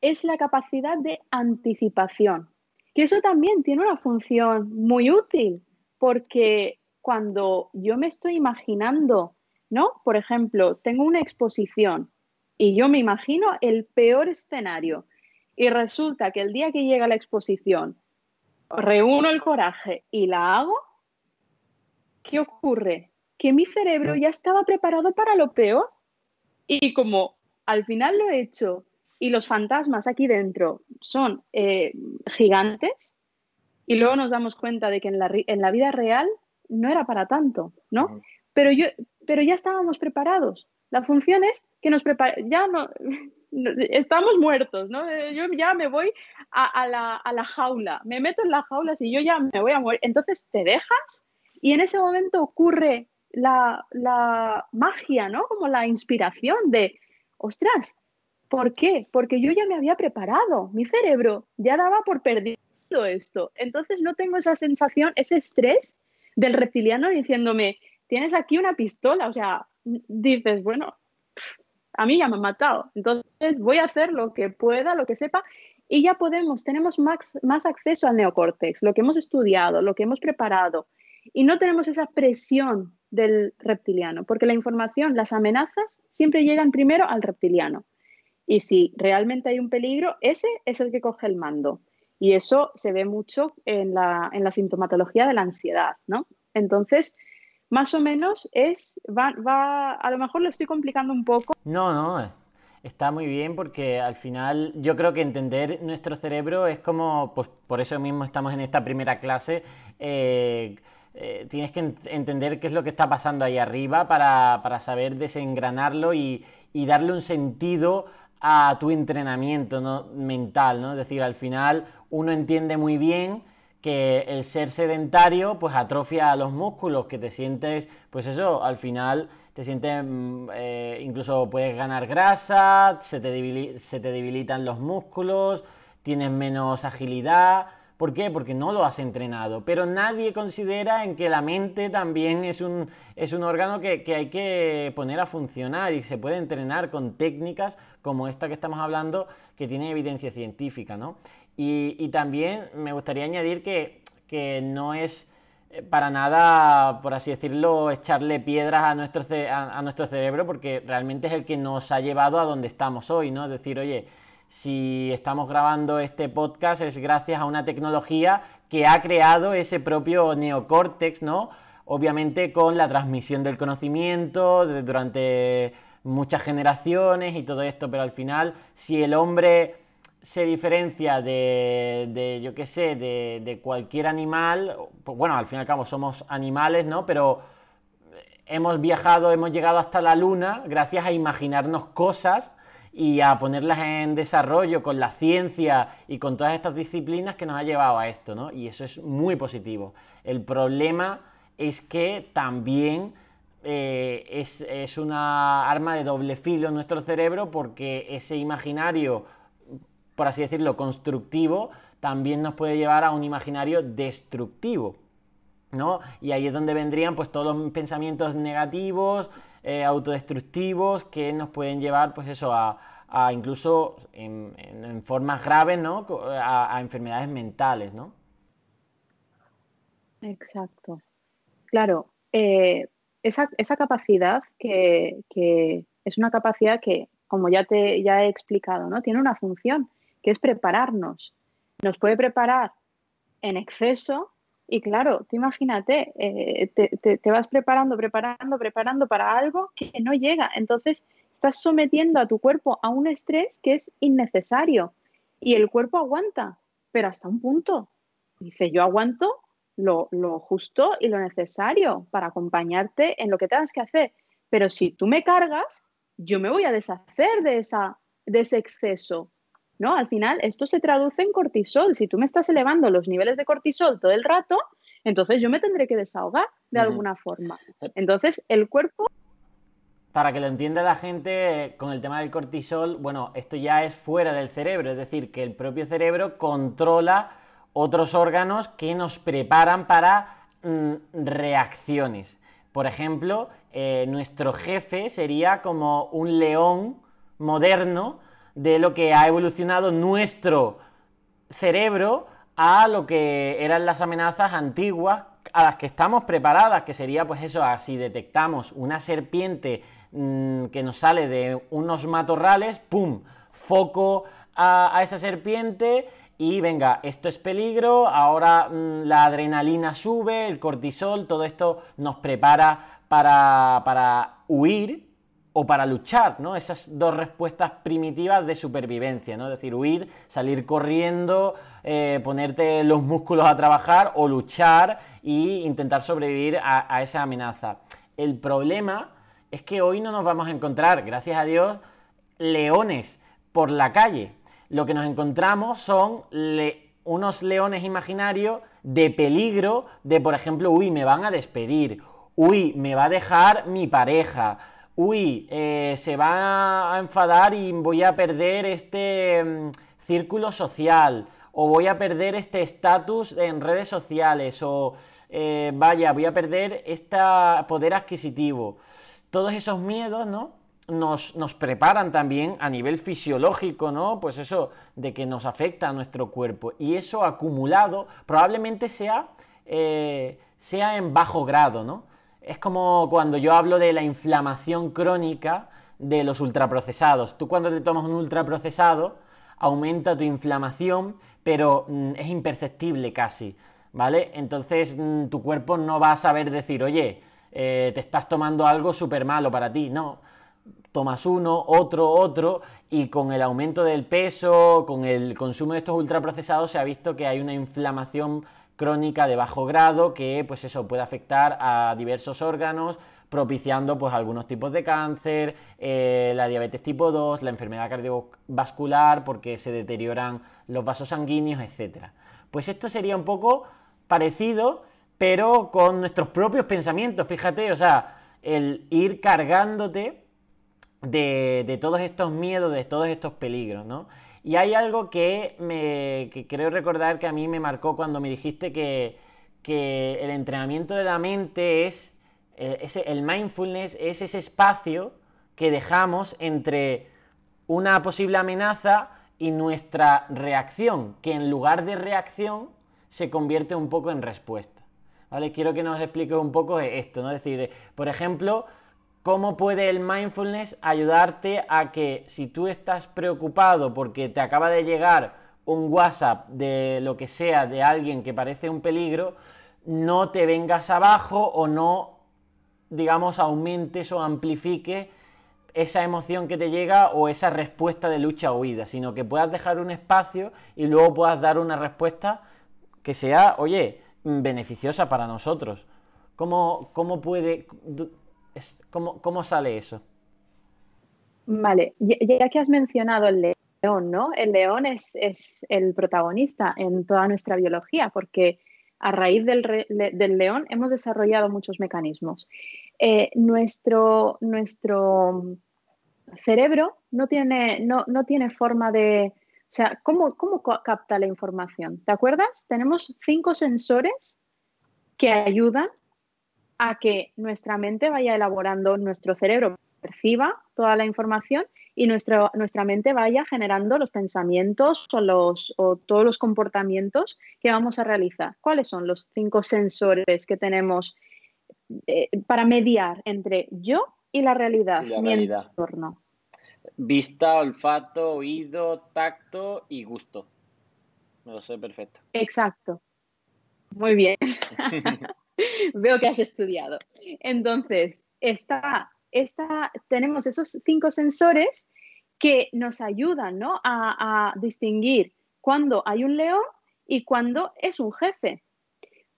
Speaker 2: es la capacidad de anticipación, que eso también tiene una función muy útil, porque cuando yo me estoy imaginando, ¿no? Por ejemplo, tengo una exposición y yo me imagino el peor escenario y resulta que el día que llega la exposición reúno el coraje y la hago, ¿qué ocurre? Que mi cerebro ya estaba preparado para lo peor y como al final lo he hecho y los fantasmas aquí dentro son eh, gigantes y luego nos damos cuenta de que en la, en la vida real no era para tanto, ¿no? Pero, yo, pero ya estábamos preparados. La función es que nos prepare, ya no, estamos muertos, ¿no? Eh, yo ya me voy a, la, jaula, me meto en la jaula si yo ya me voy a morir. Entonces te dejas y en ese momento ocurre la, magia, ¿no? Como la inspiración de, ostras, ¿por qué? Porque yo ya me había preparado, mi cerebro ya daba por perdido esto. Entonces no tengo esa sensación, ese estrés del reptiliano diciéndome, tienes aquí una pistola, o sea, dices, bueno, a mí ya me han matado, entonces voy a hacer lo que pueda, lo que sepa, y ya podemos, tenemos más, más acceso al neocórtex, lo que hemos estudiado, lo que hemos preparado, y no tenemos esa presión del reptiliano, porque la información, las amenazas siempre llegan primero al reptiliano. Y si realmente hay un peligro, ese es el que coge el mando. Y eso se ve mucho en la, en la sintomatología de la ansiedad, ¿no? Entonces, más o menos es, va, va, a lo mejor lo estoy complicando un poco.
Speaker 1: No, no, está muy bien porque al final yo creo que entender nuestro cerebro es como, pues por eso mismo estamos en esta primera clase, eh, eh, tienes que entender qué es lo que está pasando ahí arriba para, para saber desengranarlo y, y, darle un sentido a tu entrenamiento ¿no? mental, ¿no? Es decir, al final uno entiende muy bien que el ser sedentario pues atrofia los músculos, que te sientes, pues eso, al final te sientes, mm, eh, incluso puedes ganar grasa, se te, se te debilitan los músculos, tienes menos agilidad, ¿Por qué? Porque no lo has entrenado. Pero nadie considera en que la mente también es un, es un órgano que, hay que poner a funcionar y se puede entrenar con técnicas como esta que estamos hablando, que tiene evidencia científica, ¿no? Y, también me gustaría añadir que, no es eh, para nada, por así decirlo, echarle piedras a nuestro, a nuestro cerebro, porque realmente es el que nos ha llevado a donde estamos hoy, ¿no? Es decir, oye, si estamos grabando este podcast es gracias a una tecnología que ha creado ese propio neocórtex, ¿no? Obviamente con la transmisión del conocimiento durante muchas generaciones y todo esto, pero al final, si el hombre se diferencia de, yo qué sé, de, de, cualquier animal, pues bueno, al fin y al cabo somos animales, ¿no? Pero hemos viajado, hemos llegado hasta la luna gracias a imaginarnos cosas y a ponerlas en desarrollo con la ciencia y con todas estas disciplinas que nos ha llevado a esto, ¿no? Y eso es muy positivo. El problema es que también eh, es, es, una arma de doble filo en nuestro cerebro porque ese imaginario, por así decirlo, constructivo, también nos puede llevar a un imaginario destructivo. ¿no? Y ahí es donde vendrían pues todos los pensamientos negativos, eh, autodestructivos que nos pueden llevar, pues eso, a, incluso en, formas graves, ¿no? A, enfermedades mentales, ¿no?
Speaker 2: Exacto. Claro, eh, esa, capacidad que, es una capacidad que, como ya te ya he explicado, ¿no? Tiene una función, que es prepararnos. Nos puede preparar en exceso y claro, te imagínate, eh, te, vas preparando, preparando, preparando para algo que no llega. Entonces, estás sometiendo a tu cuerpo a un estrés que es innecesario. Y el cuerpo aguanta, pero hasta un punto. Dice, yo aguanto lo, lo justo y lo necesario para acompañarte en lo que tengas que hacer. Pero si tú me cargas, yo me voy a deshacer de, esa, de ese exceso. ¿No? Al final, esto se traduce en cortisol. Si tú me estás elevando los niveles de cortisol todo el rato, entonces yo me tendré que desahogar de alguna forma. Entonces, el cuerpo...
Speaker 1: Para que lo entienda la gente con el tema del cortisol, bueno, esto ya es fuera del cerebro, es decir, que el propio cerebro controla otros órganos que nos preparan para mm, reacciones. Por ejemplo, eh, nuestro jefe sería como un león moderno de lo que ha evolucionado nuestro cerebro a lo que eran las amenazas antiguas a las que estamos preparadas, que sería pues eso, si detectamos una serpiente mm, que nos sale de unos matorrales, ¡pum! Foco a, esa serpiente y venga, esto es peligro, ahora mm, la adrenalina sube, el cortisol, todo esto nos prepara para, para huir o para luchar, ¿no? Esas dos respuestas primitivas de supervivencia, ¿no? Es decir, huir, salir corriendo, eh, ponerte los músculos a trabajar o luchar e intentar sobrevivir a, esa amenaza. El problema es que hoy no nos vamos a encontrar, gracias a Dios, leones por la calle. Lo que nos encontramos son unos leones imaginarios de peligro, de por ejemplo, uy, me van a despedir, uy, me va a dejar mi pareja, uy, eh, se va a enfadar y voy a perder este mm, círculo social, o voy a perder este estatus en redes sociales, o eh, vaya, voy a perder este poder adquisitivo. Todos esos miedos, ¿no? Nos, preparan también a nivel fisiológico, ¿no? Pues eso, de que nos afecta a nuestro cuerpo. Y eso acumulado probablemente sea, eh, sea en bajo grado, ¿no? Es como cuando yo hablo de la inflamación crónica de los ultraprocesados. Tú cuando te tomas un ultraprocesado, aumenta tu inflamación, pero mm, es imperceptible casi, ¿vale? Entonces mm, tu cuerpo no va a saber decir, oye, eh, te estás tomando algo súper malo para ti, no. Tomas uno, otro, otro, y con el aumento del peso, con el consumo de estos ultraprocesados, se ha visto que hay una inflamación crónica de bajo grado que pues eso puede afectar a diversos órganos propiciando pues algunos tipos de cáncer, eh, la diabetes tipo 2, la enfermedad cardiovascular porque se deterioran los vasos sanguíneos, etc. Pues esto sería un poco parecido pero con nuestros propios pensamientos, fíjate, o sea, el ir cargándote de, de todos estos miedos, de todos estos peligros, ¿no? Y hay algo que, me, que creo recordar que a mí me marcó cuando me dijiste que, que el entrenamiento de la mente es, eh, el mindfulness es ese espacio que dejamos entre una posible amenaza y nuestra reacción, que en lugar de reacción se convierte un poco en respuesta. ¿Vale? Quiero que nos explique un poco esto, ¿no? Es decir, por ejemplo, cómo puede el mindfulness ayudarte a que si tú estás preocupado porque te acaba de llegar un WhatsApp de lo que sea de alguien que parece un peligro, no te vengas abajo o no, digamos, aumentes o amplifiques esa emoción que te llega o esa respuesta de lucha o huida, sino que puedas dejar un espacio y luego puedas dar una respuesta que sea, oye, beneficiosa para nosotros. ¿Cómo, cómo puede, cómo, cómo sale eso?
Speaker 2: Vale, ya que has mencionado el león, ¿no? El león es, es el protagonista en toda nuestra biología, porque a raíz del, del león hemos desarrollado muchos mecanismos. Eh, nuestro, nuestro cerebro no tiene, no, no tiene forma de... O sea, ¿cómo, ¿cómo capta la información? ¿Te acuerdas? Tenemos cinco sensores que ayudan a que nuestra mente vaya elaborando, nuestro cerebro perciba toda la información y nuestra, nuestra mente vaya generando los pensamientos o, los, o todos los comportamientos que vamos a realizar. ¿Cuáles son los cinco sensores que tenemos eh, para mediar entre yo y la realidad, mi entorno.
Speaker 1: Vista, olfato, oído, tacto y gusto. Me lo sé perfecto.
Speaker 2: Exacto. Muy bien. Veo que has estudiado. Entonces, está, está, tenemos esos cinco sensores que nos ayudan ¿no? a, a distinguir cuando hay un león y cuando es un jefe.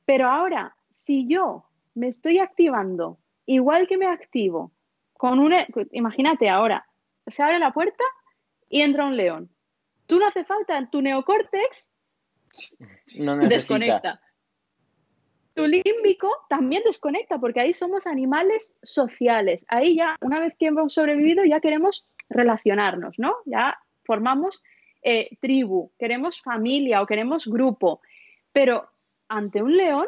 Speaker 2: Pero ahora, si yo me estoy activando igual que me activo con una, imagínate ahora, se abre la puerta y entra un león. Tú no hace falta, tu neocórtex
Speaker 1: no
Speaker 2: desconecta. Tu límbico también desconecta porque ahí somos animales sociales. Ahí ya, una vez que hemos sobrevivido, ya queremos relacionarnos, ¿no? Ya formamos eh, tribu, queremos familia o queremos grupo. Pero ante un león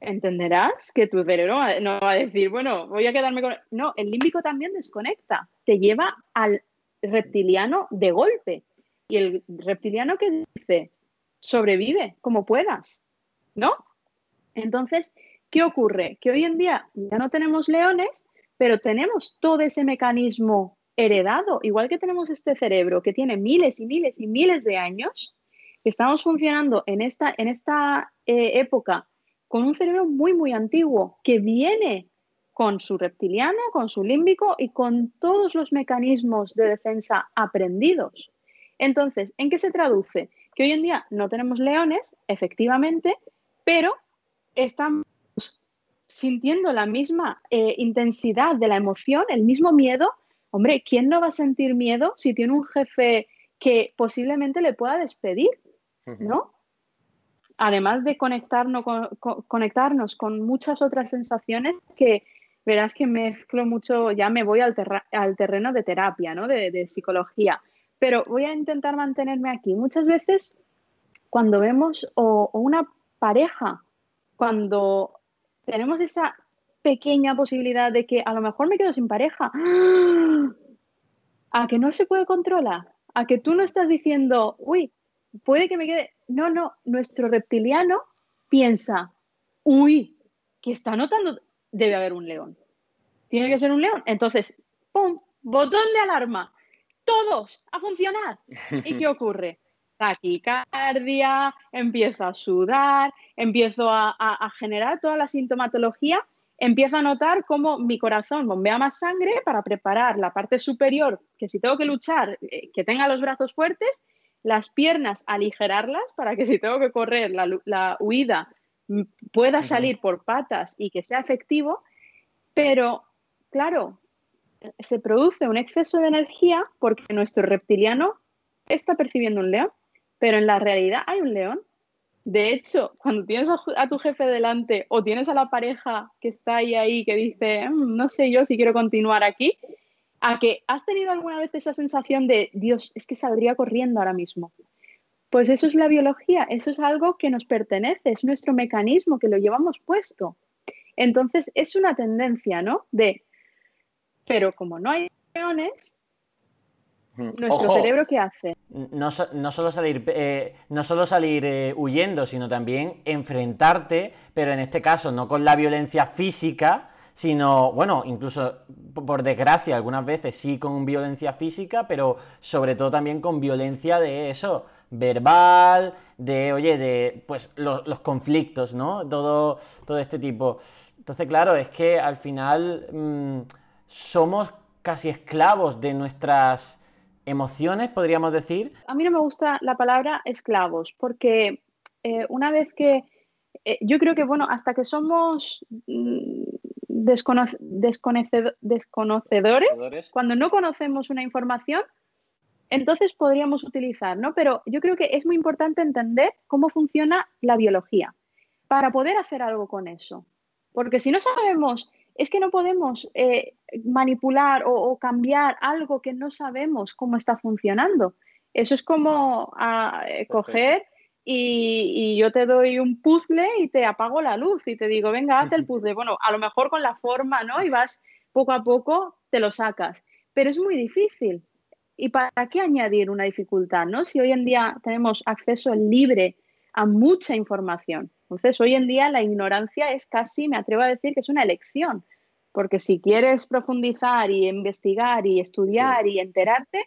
Speaker 2: entenderás que tu cerebro no va a decir, bueno, voy a quedarme con... No, el límbico también desconecta, te lleva al reptiliano de golpe. Y el reptiliano que dice, sobrevive como puedas, ¿no? Entonces, ¿qué ocurre? Que hoy en día ya no tenemos leones, pero tenemos todo ese mecanismo heredado, igual que tenemos este cerebro que tiene miles y miles y miles de años, estamos funcionando en esta, en esta eh, época con un cerebro muy, muy antiguo que viene con su reptiliano, con su límbico y con todos los mecanismos de defensa aprendidos. Entonces, ¿en qué se traduce? Que hoy en día no tenemos leones, efectivamente, pero estamos sintiendo la misma eh, intensidad de la emoción, el mismo miedo. Hombre, ¿quién no va a sentir miedo si tiene un jefe que posiblemente le pueda despedir? ¿No? además de conectarnos con, conectarnos con muchas otras sensaciones que verás que mezclo mucho, ya me voy al, al terreno de terapia, ¿no? De, psicología, pero voy a intentar mantenerme aquí. Muchas veces cuando vemos o, una pareja, cuando tenemos esa pequeña posibilidad de que a lo mejor me quedo sin pareja, a que no se puede controlar, a que tú no estás diciendo, uy, puede que me quede. No, no, nuestro reptiliano piensa, uy, que está notando, debe haber un león. Tiene que ser un león. Entonces, ¡pum! Botón de alarma. Todos a funcionar. ¿Y qué ocurre? Taquicardia, empiezo a sudar, empiezo a, a generar toda la sintomatología empiezo a notar cómo mi corazón bombea más sangre para preparar la parte superior, que si tengo que luchar, eh, que tenga los brazos fuertes, las piernas aligerarlas para que si tengo que correr la, huida pueda salir por patas y que sea efectivo, pero claro, se produce un exceso de energía porque nuestro reptiliano está percibiendo un león, pero en la realidad hay un león. De hecho, cuando tienes a, tu jefe delante o tienes a la pareja que está ahí, ahí que dice, mm, no sé yo si quiero continuar aquí, a que has tenido alguna vez esa sensación de, Dios, es que saldría corriendo ahora mismo. Pues eso es la biología, eso es algo que nos pertenece, es nuestro mecanismo, que lo llevamos puesto. Entonces, es una tendencia, ¿no? De, pero como no hay leones, nuestro cerebro, ¿qué hace?
Speaker 1: No, solo salir, eh, no solo salir eh, huyendo, sino también enfrentarte, pero en este caso no con la violencia física, sino, bueno, incluso por desgracia, algunas veces sí con violencia física, pero sobre todo también con violencia de eso, verbal, de, oye, de, pues, los, conflictos, ¿no? Todo, todo este tipo. Entonces, claro, es que al final mm, somos casi esclavos de nuestras emociones, podríamos decir.
Speaker 2: A mí no me gusta la palabra esclavos, porque eh, una vez que eh, yo creo que, bueno, hasta que somos mm, desconocedores, cuando no conocemos una información, entonces podríamos utilizar, ¿no? Pero yo creo que es muy importante entender cómo funciona la biología para poder hacer algo con eso. Porque si no sabemos, es que no podemos eh, manipular o, cambiar algo que no sabemos cómo está funcionando. Eso es como a, ah, eh, coger y, yo te doy un puzzle y te apago la luz y te digo, venga, haz el puzzle. Bueno, a lo mejor con la forma, ¿no? Y vas poco a poco, te lo sacas. Pero es muy difícil. ¿Y para qué añadir una dificultad, no? Si hoy en día tenemos acceso libre a mucha información. Entonces, hoy en día la ignorancia es casi, me atrevo a decir que es una elección, porque si quieres profundizar y investigar y estudiar y enterarte,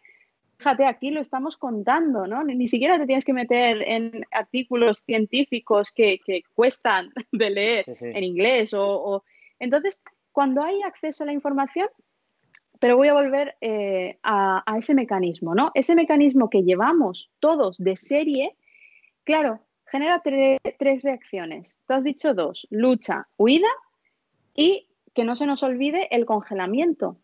Speaker 2: fíjate, aquí lo estamos contando, ¿no? Ni, siquiera te tienes que meter en artículos científicos que, cuestan de leer en inglés o, Entonces, cuando hay acceso a la información, pero voy a volver eh, a, ese mecanismo, ¿no? Ese mecanismo que llevamos todos de serie, claro, genera tres reacciones. Tú has dicho dos, lucha, huida y que no se nos olvide el congelamiento.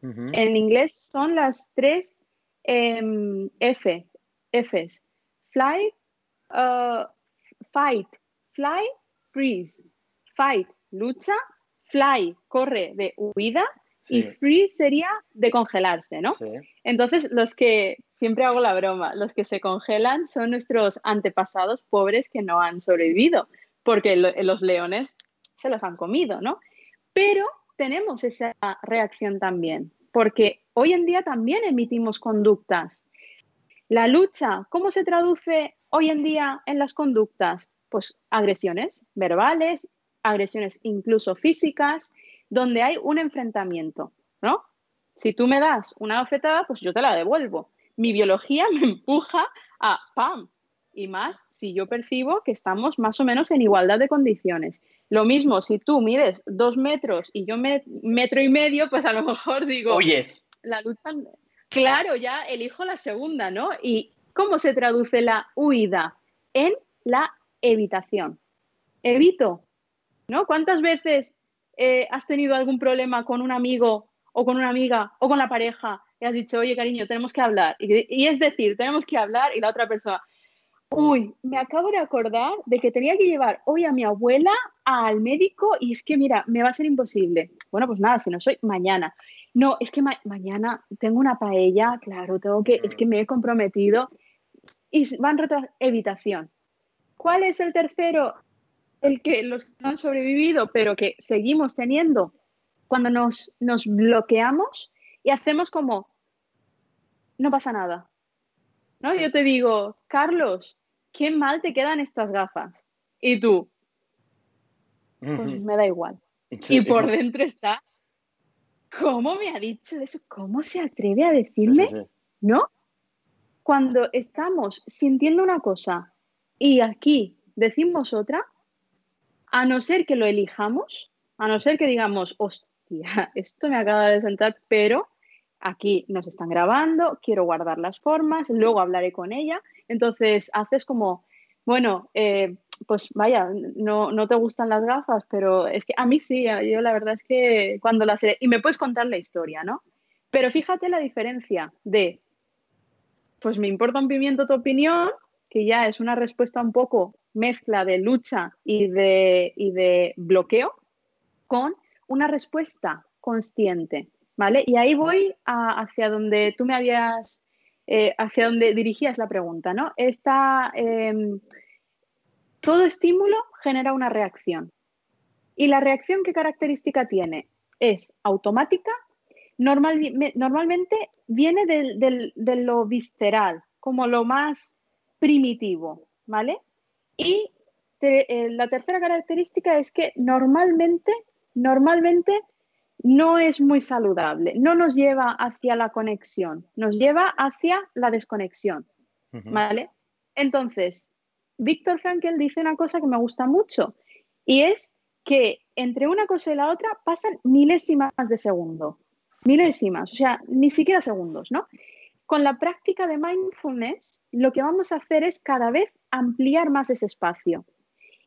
Speaker 2: En inglés son las tres em, F, Fs. Fly, uh, fight, fly, freeze. Fight, lucha, fly, corre de huida y free sería de congelarse, ¿no? Entonces, los que, siempre hago la broma, los que se congelan son nuestros antepasados pobres que no han sobrevivido, porque los leones se los han comido, ¿no? Pero tenemos esa reacción también, porque hoy en día también emitimos conductas. La lucha, ¿cómo se traduce hoy en día en las conductas? Pues agresiones verbales, agresiones incluso físicas, donde hay un enfrentamiento, ¿no? Si tú me das una bofetada, pues yo te la devuelvo. Mi biología me empuja a ¡pam! Y más si yo percibo que estamos más o menos en igualdad de condiciones. Lo mismo, si tú mides dos metros y yo me, metro y medio, pues a lo mejor digo,
Speaker 1: oyes,
Speaker 2: la lucha, claro, ya elijo la segunda, ¿no? ¿Y cómo se traduce la huida? En la evitación. Evito, ¿no? ¿Cuántas veces eh, has tenido algún problema con un amigo o con una amiga o con la pareja y has dicho, oye, cariño, tenemos que hablar. Y, es decir, tenemos que hablar y la otra persona, uy, me acabo de acordar de que tenía que llevar hoy a mi abuela al médico y es que, mira, me va a ser imposible. Bueno, pues nada, si no soy mañana. No, es que mañana tengo una paella, claro, tengo que, es que me he comprometido. Y van retrás, evitación. ¿Cuál es el tercero? El que los que han sobrevivido, pero que seguimos teniendo, cuando nos, nos bloqueamos y hacemos como, no pasa nada. ¿No? Yo te digo, Carlos, qué mal te quedan estas gafas. Y tú, pues me da igual. Y por dentro está, ¿cómo me ha dicho eso? ¿Cómo se atreve a decirme? ¿No? Cuando estamos sintiendo una cosa y aquí decimos otra, a no ser que lo elijamos, a no ser que digamos, hostia, esto me acaba de sentar, pero aquí nos están grabando, quiero guardar las formas, luego hablaré con ella. Entonces haces como, bueno, eh, pues vaya, no, no, te gustan las gafas, pero es que a mí sí, yo la verdad es que cuando las... Y me puedes contar la historia, ¿no? Pero fíjate la diferencia de, pues me importa un pimiento tu opinión, que ya es una respuesta un poco mezcla de lucha y de, de bloqueo con una respuesta consciente. ¿vale? Y ahí voy hacia donde tú me habías, eh, hacia donde dirigías la pregunta, ¿no? Esta, em, todo estímulo genera una reacción. ¿Y la reacción qué característica tiene? Es automática, normalmente viene de lo visceral, como lo más primitivo, ¿vale? Y eh, la tercera característica es que normalmente, normalmente no es muy saludable, no nos lleva hacia la conexión, nos lleva hacia la desconexión, ¿vale? Entonces, Víctor Frankel dice una cosa que me gusta mucho y es que entre una cosa y la otra pasan milésimas de segundo, milésimas, o sea, ni siquiera segundos, ¿no? Con la práctica de mindfulness, lo que vamos a hacer es cada vez ampliar más ese espacio.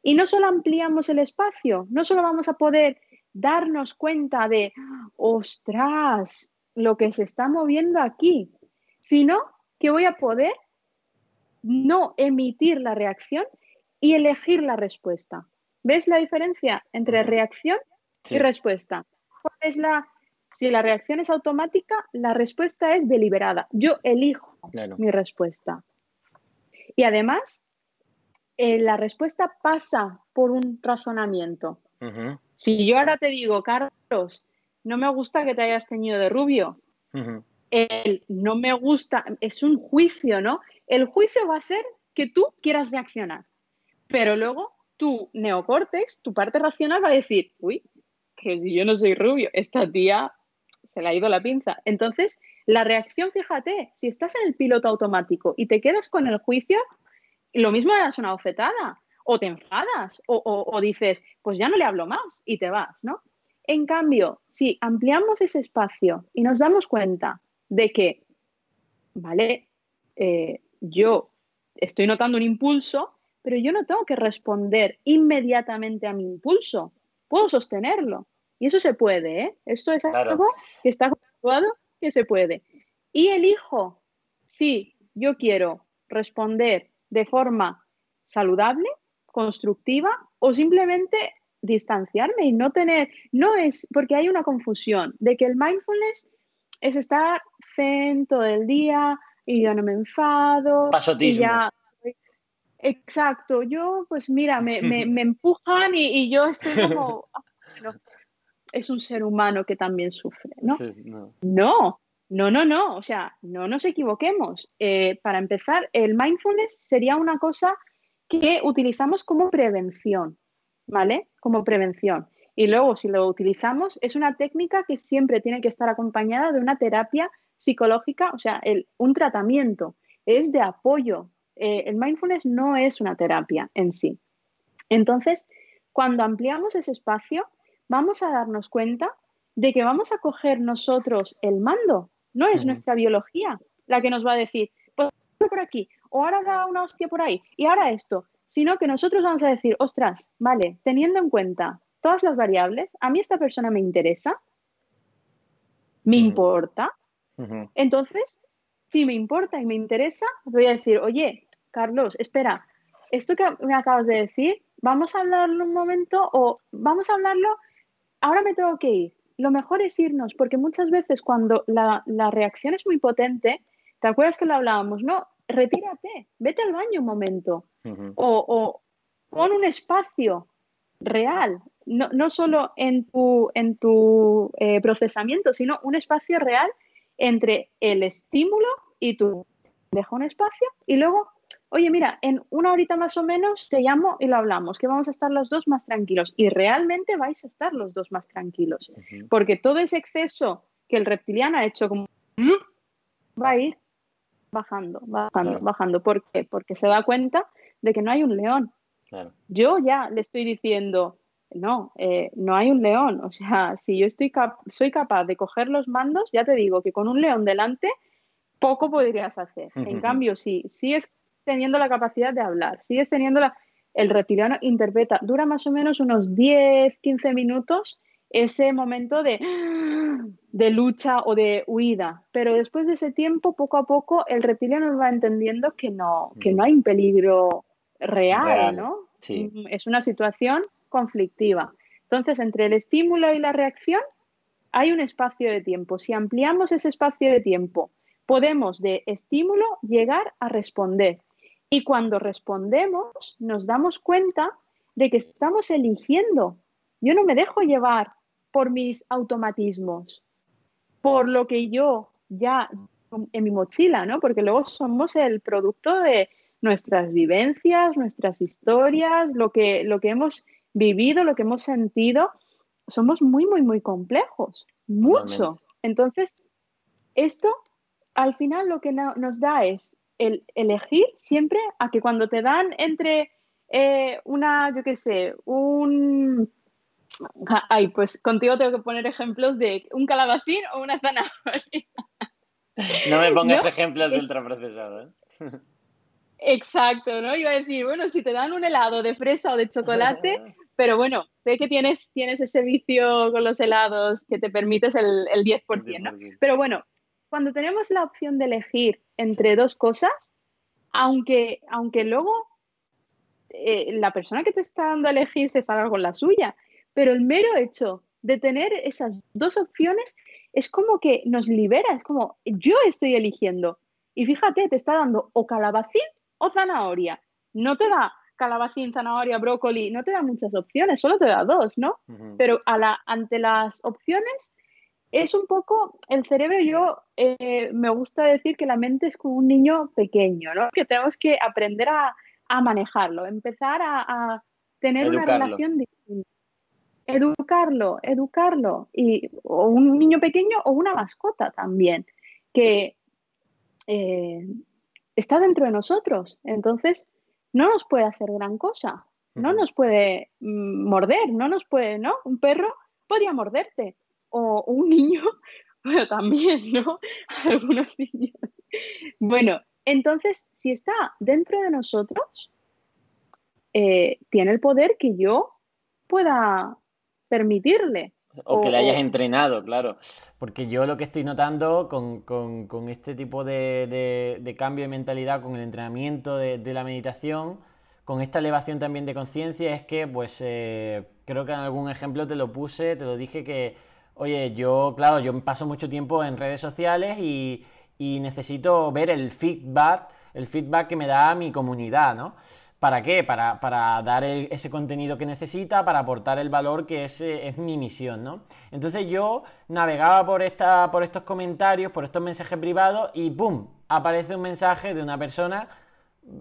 Speaker 2: Y no solo ampliamos el espacio, no solo vamos a poder darnos cuenta de, ostras, lo que se está moviendo aquí, sino que voy a poder no emitir la reacción y elegir la respuesta. ¿Ves la diferencia entre reacción y respuesta? es la, si la reacción es automática, la respuesta es deliberada. Yo elijo mi respuesta. Y además, eh, la respuesta pasa por un razonamiento. Si yo ahora te digo, Carlos, no me gusta que te hayas teñido de rubio, el no me gusta, es un juicio, ¿no? El juicio va a hacer que tú quieras reaccionar, pero luego tu neocórtex, tu parte racional va a decir, uy, que yo no soy rubio, esta tía se le ha ido la pinza. Entonces, la reacción, fíjate, si estás en el piloto automático y te quedas con el juicio, lo mismo le das una bofetada o te enfadas o, dices, pues ya no le hablo más y te vas, ¿no? En cambio, si ampliamos ese espacio y nos damos cuenta de que, ¿vale? Eh, yo estoy notando un impulso, pero yo no tengo que responder inmediatamente a mi impulso, puedo sostenerlo. Y eso se puede, ¿eh? Esto es algo que está comprobado que se puede. Y elijo si yo quiero responder de forma saludable constructiva o simplemente distanciarme y no tener, no es, porque hay una confusión de que el mindfulness es estar zen todo el día y ya no me enfado. Y ya, exacto, yo pues mira, me, empujan y, yo estoy como, ah, es un ser humano que también sufre, ¿no? no. no. No, no, O sea, no nos equivoquemos. Eh, para empezar, el mindfulness sería una cosa que utilizamos como prevención, ¿vale? Como prevención. Y luego, si lo utilizamos, es una técnica que siempre tiene que estar acompañada de una terapia psicológica, o sea, un tratamiento, es de apoyo. Eh, el mindfulness no es una terapia en sí. Entonces, cuando ampliamos ese espacio, vamos a darnos cuenta de que vamos a coger nosotros el mando. No es nuestra biología la que nos va a decir, pues por aquí, o ahora da una hostia por ahí, y ahora esto, sino que nosotros vamos a decir, ostras, vale, teniendo en cuenta todas las variables, a mí esta persona me interesa, me importa, entonces, si me importa y me interesa, voy a decir, oye, Carlos, espera, esto que me acabas de decir, vamos a hablarlo un momento o vamos a hablarlo, ahora me tengo que ir. Lo mejor es irnos, porque muchas veces cuando la, la reacción es muy potente, ¿te acuerdas que lo hablábamos? No, retírate, vete al baño un momento o, pon un espacio real, no, no solo en tu, en tu eh, procesamiento, sino un espacio real entre el estímulo y tú. Deja un espacio y luego, oye, mira, en una horita más o menos te llamo y lo hablamos, que vamos a estar los dos más tranquilos. Y realmente vais a estar los dos más tranquilos, porque todo ese exceso que el reptiliano ha hecho como va a ir bajando, bajando, bajando. ¿Por qué? Porque se da cuenta de que no hay un león. Yo ya le estoy diciendo, no, eh, no hay un león. O sea, si yo estoy soy capaz de coger los mandos, ya te digo que con un león delante poco podrías hacer. En cambio, si sigues teniendo la capacidad de hablar, sigues teniendo la... El reptiliano interpreta, dura más o menos unos 10, 15 minutos ese momento de, de, lucha o de huida. Pero después de ese tiempo, poco a poco, el reptiliano va entendiendo que no, que no hay un peligro real, ¿no? Mm, es una situación conflictiva. Entonces, entre el estímulo y la reacción, hay un espacio de tiempo. Si ampliamos ese espacio de tiempo, podemos de estímulo llegar a responder. Y cuando respondemos, nos damos cuenta de que estamos eligiendo. Yo no me dejo llevar por mis automatismos, por lo que yo ya en mi mochila, ¿no? Porque luego somos el producto de nuestras vivencias, nuestras historias, lo que, lo que hemos vivido, lo que hemos sentido. Somos muy, muy, muy complejos, mucho. Entonces, esto al final lo que nos da es el elegir siempre a que cuando te dan entre eh, una, yo qué sé, un... Ay, pues contigo tengo que poner ejemplos de un calabacín o una zanahoria.
Speaker 1: No me pongas ejemplos de ultraprocesados. ¿eh?
Speaker 2: Exacto, ¿no? Iba a decir, bueno, si te dan un helado de fresa o de chocolate, pero bueno, sé que tienes, tienes ese vicio con los helados que te permites el, el 10%, ¿no? Pero bueno, cuando tenemos la opción de elegir entre dos cosas, aunque, aunque luego eh, la persona que te está dando a elegir se salga con la suya, pero el mero hecho de tener esas dos opciones es como que nos libera, es como yo estoy eligiendo. Y fíjate, te está dando o calabacín o zanahoria. No te da calabacín, zanahoria, brócoli, no te da muchas opciones, solo te da dos, ¿no? Pero a la, ante las opciones es un poco, el cerebro yo eh, me gusta decir que la mente es como un niño pequeño, ¿no? Que tenemos que aprender a, manejarlo, empezar a, tener una relación distinta. Educarlo, educarlo. Y, o un niño pequeño o una mascota también, que eh, está dentro de nosotros. Entonces, no nos puede hacer gran cosa, no nos puede mm, morder, no nos puede, ¿no? Un perro podría morderte, o un niño, bueno, también, ¿no? Algunos niños. Bueno, entonces, si está dentro de nosotros, eh, tiene el poder que yo pueda permitirle.
Speaker 1: O, que le hayas entrenado, claro. Porque yo lo que estoy notando con, este tipo de, cambio de mentalidad, con el entrenamiento de, la meditación, con esta elevación también de conciencia, es que, pues, eh, creo que en algún ejemplo te lo puse, te lo dije que Oye, yo, claro, yo paso mucho tiempo en redes sociales y, necesito ver el feedback, el feedback que me da mi comunidad, ¿no? ¿Para qué? Para, dar ese contenido que necesita, para aportar el valor que es, es mi misión, ¿no? Entonces yo navegaba por, esta, por estos comentarios, por estos mensajes privados y ¡pum! Aparece un mensaje de una persona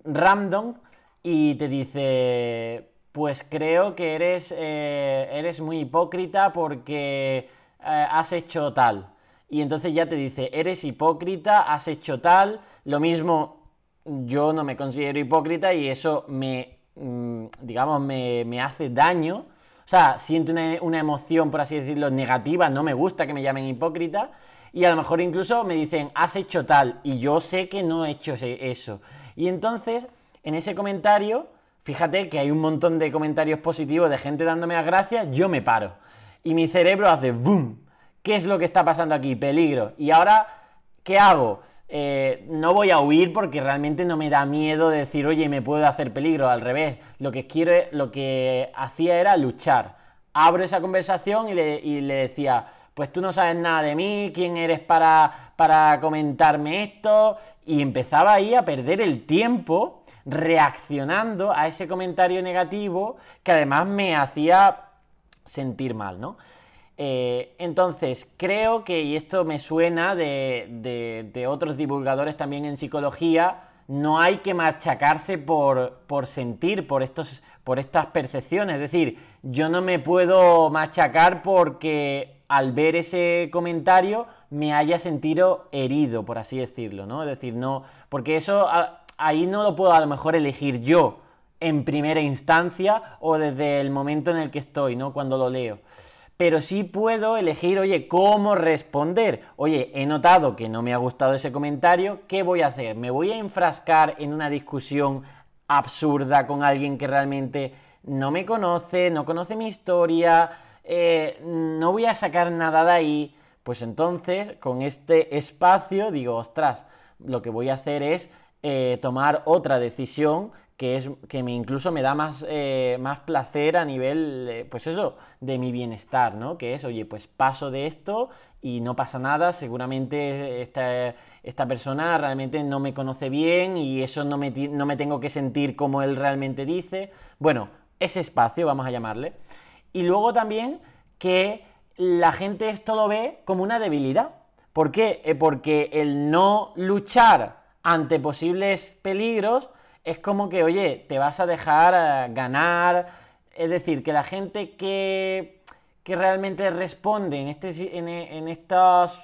Speaker 1: random y te dice, pues creo que eres, eh, eres muy hipócrita porque eh, has hecho tal. Y entonces ya te dice, eres hipócrita, has hecho tal. Lo mismo, yo no me considero hipócrita y eso me, mm, digamos, me, hace daño. O sea, siento una, emoción, por así decirlo, negativa, no me gusta que me llamen hipócrita. Y a lo mejor incluso me dicen, has hecho tal. Y yo sé que no he hecho eso. Y entonces, en ese comentario, fíjate que hay un montón de comentarios positivos de gente dándome las gracias, yo me paro y mi cerebro hace boom. ¿Qué es lo que está pasando aquí? Peligro. Y ahora, ¿qué hago? Eh, no voy a huir porque realmente no me da miedo decir, oye, me puedo hacer peligro. Al revés, lo que quiero, lo que hacía era luchar. Abro esa conversación y le, decía, pues tú no sabes nada de mí, quién eres para, para comentarme esto. Y empezaba ahí a perder el tiempo reaccionando a ese comentario negativo que además me hacía sentir mal, ¿no? Eh, entonces, creo que, y esto me suena de, otros divulgadores también en psicología, no hay que machacarse por, por sentir, por, estos, por estas percepciones. Es decir, yo no me puedo machacar porque al ver ese comentario me haya sentido herido, por así decirlo, ¿no? Es decir, no, porque eso ahí no lo puedo a lo mejor elegir yo en primera instancia o desde el momento en el que estoy, ¿no? Cuando lo leo. Pero sí puedo elegir, oye, cómo responder. Oye, he notado que no me ha gustado ese comentario, ¿qué voy a hacer? ¿Me voy a enfrascar en una discusión absurda con alguien que realmente no me conoce, no conoce mi historia, eh, no voy a sacar nada de ahí? Pues entonces, con este espacio, digo, ostras, lo que voy a hacer es eh, tomar otra decisión que, es, que me incluso me da más, eh, más placer a nivel, pues eso, de mi bienestar, ¿no? Que es, oye, pues paso de esto y no pasa nada, seguramente esta, esta persona realmente no me conoce bien y eso no me, no me tengo que sentir como él realmente dice. Bueno, ese espacio, vamos a llamarle. Y luego también que la gente esto lo ve como una debilidad. ¿Por qué? Eh, porque el no luchar ante posibles peligros es como que, oye, te vas a dejar eh, ganar. Es decir, que la gente que, que realmente responde en, este, en, en, estas,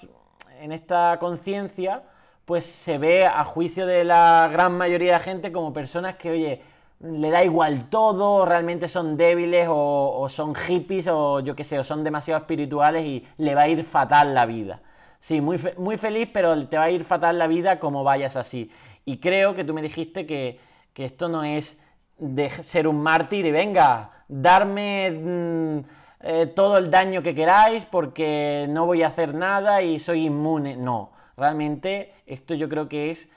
Speaker 1: en esta conciencia, pues se ve a juicio de la gran mayoría de la gente como personas que, oye, le da igual todo, realmente son débiles o, son hippies o yo qué sé, o son demasiado espirituales y le va a ir fatal la vida. Sí, muy, muy feliz, pero te va a ir fatal la vida como vayas así. Y creo que tú me dijiste que, esto no es de ser un mártir y venga, darme mm, eh, todo el daño que queráis porque no voy a hacer nada y soy inmune. No, realmente esto yo creo que es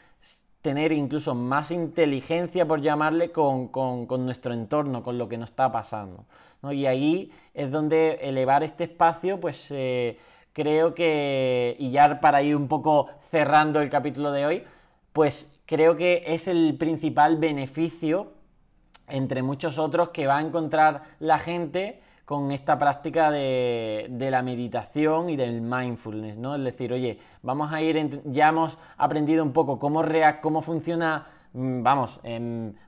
Speaker 1: tener incluso más inteligencia, por llamarle, con, nuestro entorno, con lo que nos está pasando. Y ahí es donde elevar este espacio, pues eh, creo que, y ya para ir un poco cerrando el capítulo de hoy, pues creo que es el principal beneficio, entre muchos otros, que va a encontrar la gente con esta práctica de, la meditación y del mindfulness, ¿no? Es decir, oye, vamos a ir, ya hemos aprendido un poco cómo, cómo funciona, mm, vamos,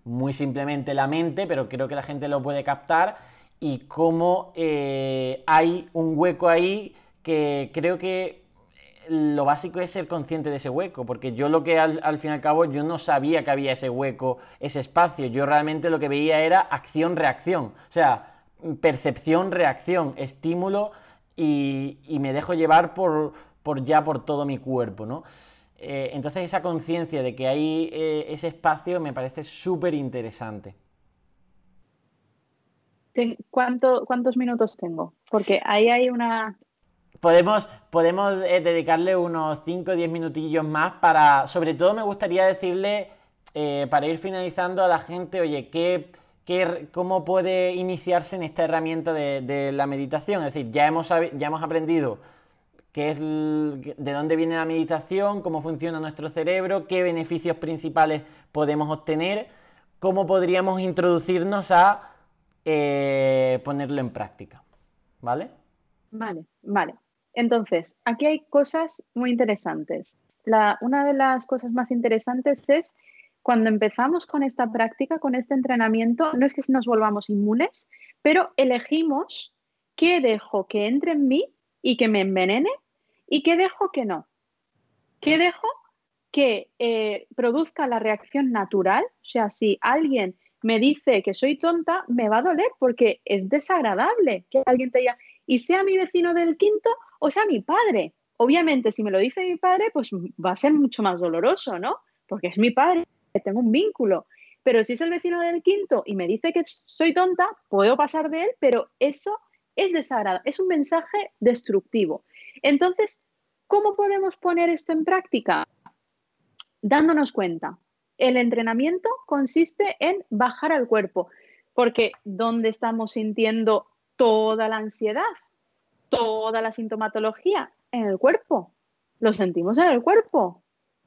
Speaker 1: muy simplemente la mente, pero creo que la gente lo puede captar y cómo eh, hay un hueco ahí que creo que lo básico es ser consciente de ese hueco, porque yo lo que al, al, fin y al cabo yo no sabía que había ese hueco, ese espacio, yo realmente lo que veía era acción-reacción, o sea, percepción, reacción, estímulo y, me dejo llevar por, ya por todo mi cuerpo, ¿no? Eh, entonces esa conciencia de que hay eh, ese espacio me parece súper interesante.
Speaker 2: ¿Cuántos minutos tengo? Porque ahí hay una...
Speaker 1: Podemos, podemos eh, dedicarle unos 5 o 10 minutillos más para... Sobre todo me gustaría decirle, para ir finalizando a la gente, oye, ¿qué cómo puede iniciarse en esta herramienta de, la meditación. Es decir, ya hemos, ya hemos aprendido qué es de dónde viene la meditación, cómo funciona nuestro cerebro, qué beneficios principales podemos obtener, cómo podríamos introducirnos a eh, ponerlo en práctica. ¿Vale?
Speaker 2: Vale, vale. Entonces, aquí hay cosas muy interesantes. una de las cosas más interesantes es cuando empezamos con esta práctica, con este entrenamiento, no es que nos volvamos inmunes, pero elegimos qué dejo que entre en mí y que me envenene y qué dejo que no. ¿Qué dejo que eh, produzca la reacción natural? O sea, si alguien me dice que soy tonta, me va a doler porque es desagradable que alguien te diga, y sea mi vecino del quinto o sea mi padre. Obviamente, si me lo dice mi padre, pues va a ser mucho más doloroso, ¿no? Porque es mi padre tengo un vínculo. Pero si es el vecino del quinto y me dice que soy tonta, puedo pasar de él, pero eso es desagradable, es un mensaje destructivo. Entonces, ¿cómo podemos poner esto en práctica? Dándonos cuenta. El entrenamiento consiste en bajar al cuerpo, porque ¿dónde estamos sintiendo toda la ansiedad, toda la sintomatología? En el cuerpo. Lo sentimos en el cuerpo.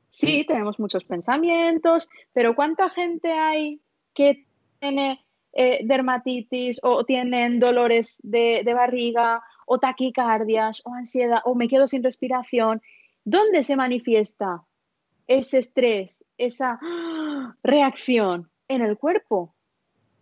Speaker 2: Sí, tenemos muchos pensamientos, pero ¿cuánta gente hay que tiene eh, dermatitis o tienen dolores de, barriga o taquicardias o ansiedad o me quedo sin respiración? ¿Dónde se manifiesta ese estrés, esa reacción? En el cuerpo.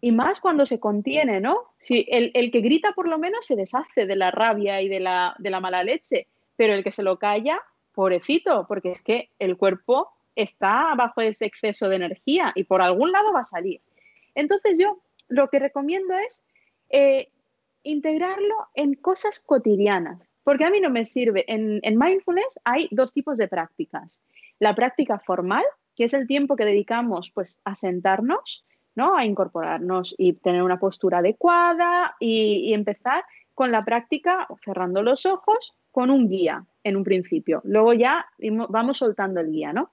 Speaker 2: Y más cuando se contiene, ¿no? Si el, que grita por lo menos se deshace de la rabia y de la, de la mala leche, pero el que se lo calla pobrecito, porque es que el cuerpo está bajo ese exceso de energía y por algún lado va a salir. Entonces yo lo que recomiendo es eh, integrarlo en cosas cotidianas, porque a mí no me sirve. En, en, mindfulness hay dos tipos de prácticas. La práctica formal, que es el tiempo que dedicamos pues, a sentarnos, ¿no? a incorporarnos y tener una postura adecuada y, y empezar con la práctica cerrando los ojos con un guía en un principio. Luego ya vamos soltando el guía, ¿no?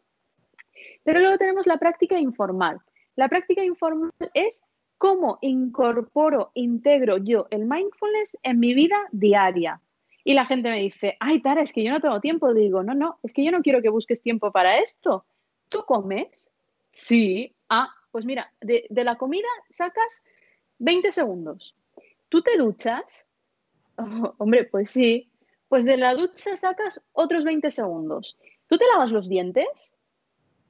Speaker 2: Pero luego tenemos la práctica informal. La práctica informal es cómo incorporo, integro yo el mindfulness en mi vida diaria. Y la gente me dice, ay, Tara, es que yo no tengo tiempo. Digo, no, no, es que yo no quiero que busques tiempo para esto. ¿Tú comes? Sí. Ah, pues mira, de, la comida sacas 20 segundos. ¿Tú te duchas? hombre, pues sí. Pues de la ducha sacas otros 20 segundos. ¿Tú te lavas los dientes?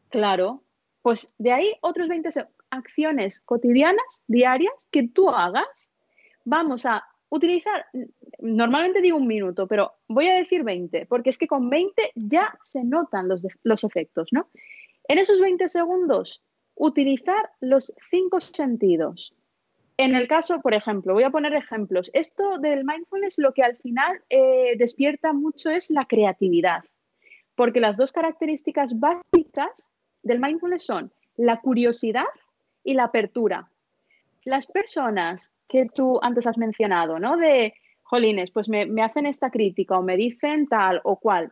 Speaker 2: Claro. Pues de ahí otros 20 acciones cotidianas, diarias, que tú hagas. Vamos a utilizar, normalmente digo un minuto, pero voy a decir 20, porque es que con 20 ya se notan los, los efectos, ¿no? En esos 20 segundos, utilizar los cinco sentidos. En el caso, por ejemplo, voy a poner ejemplos. Esto del mindfulness lo que al final eh, despierta mucho es la creatividad, porque las dos características básicas del mindfulness son la curiosidad y la apertura. Las personas que tú antes has mencionado, ¿no? De, jolines, pues me, me hacen esta crítica o me dicen tal o cual.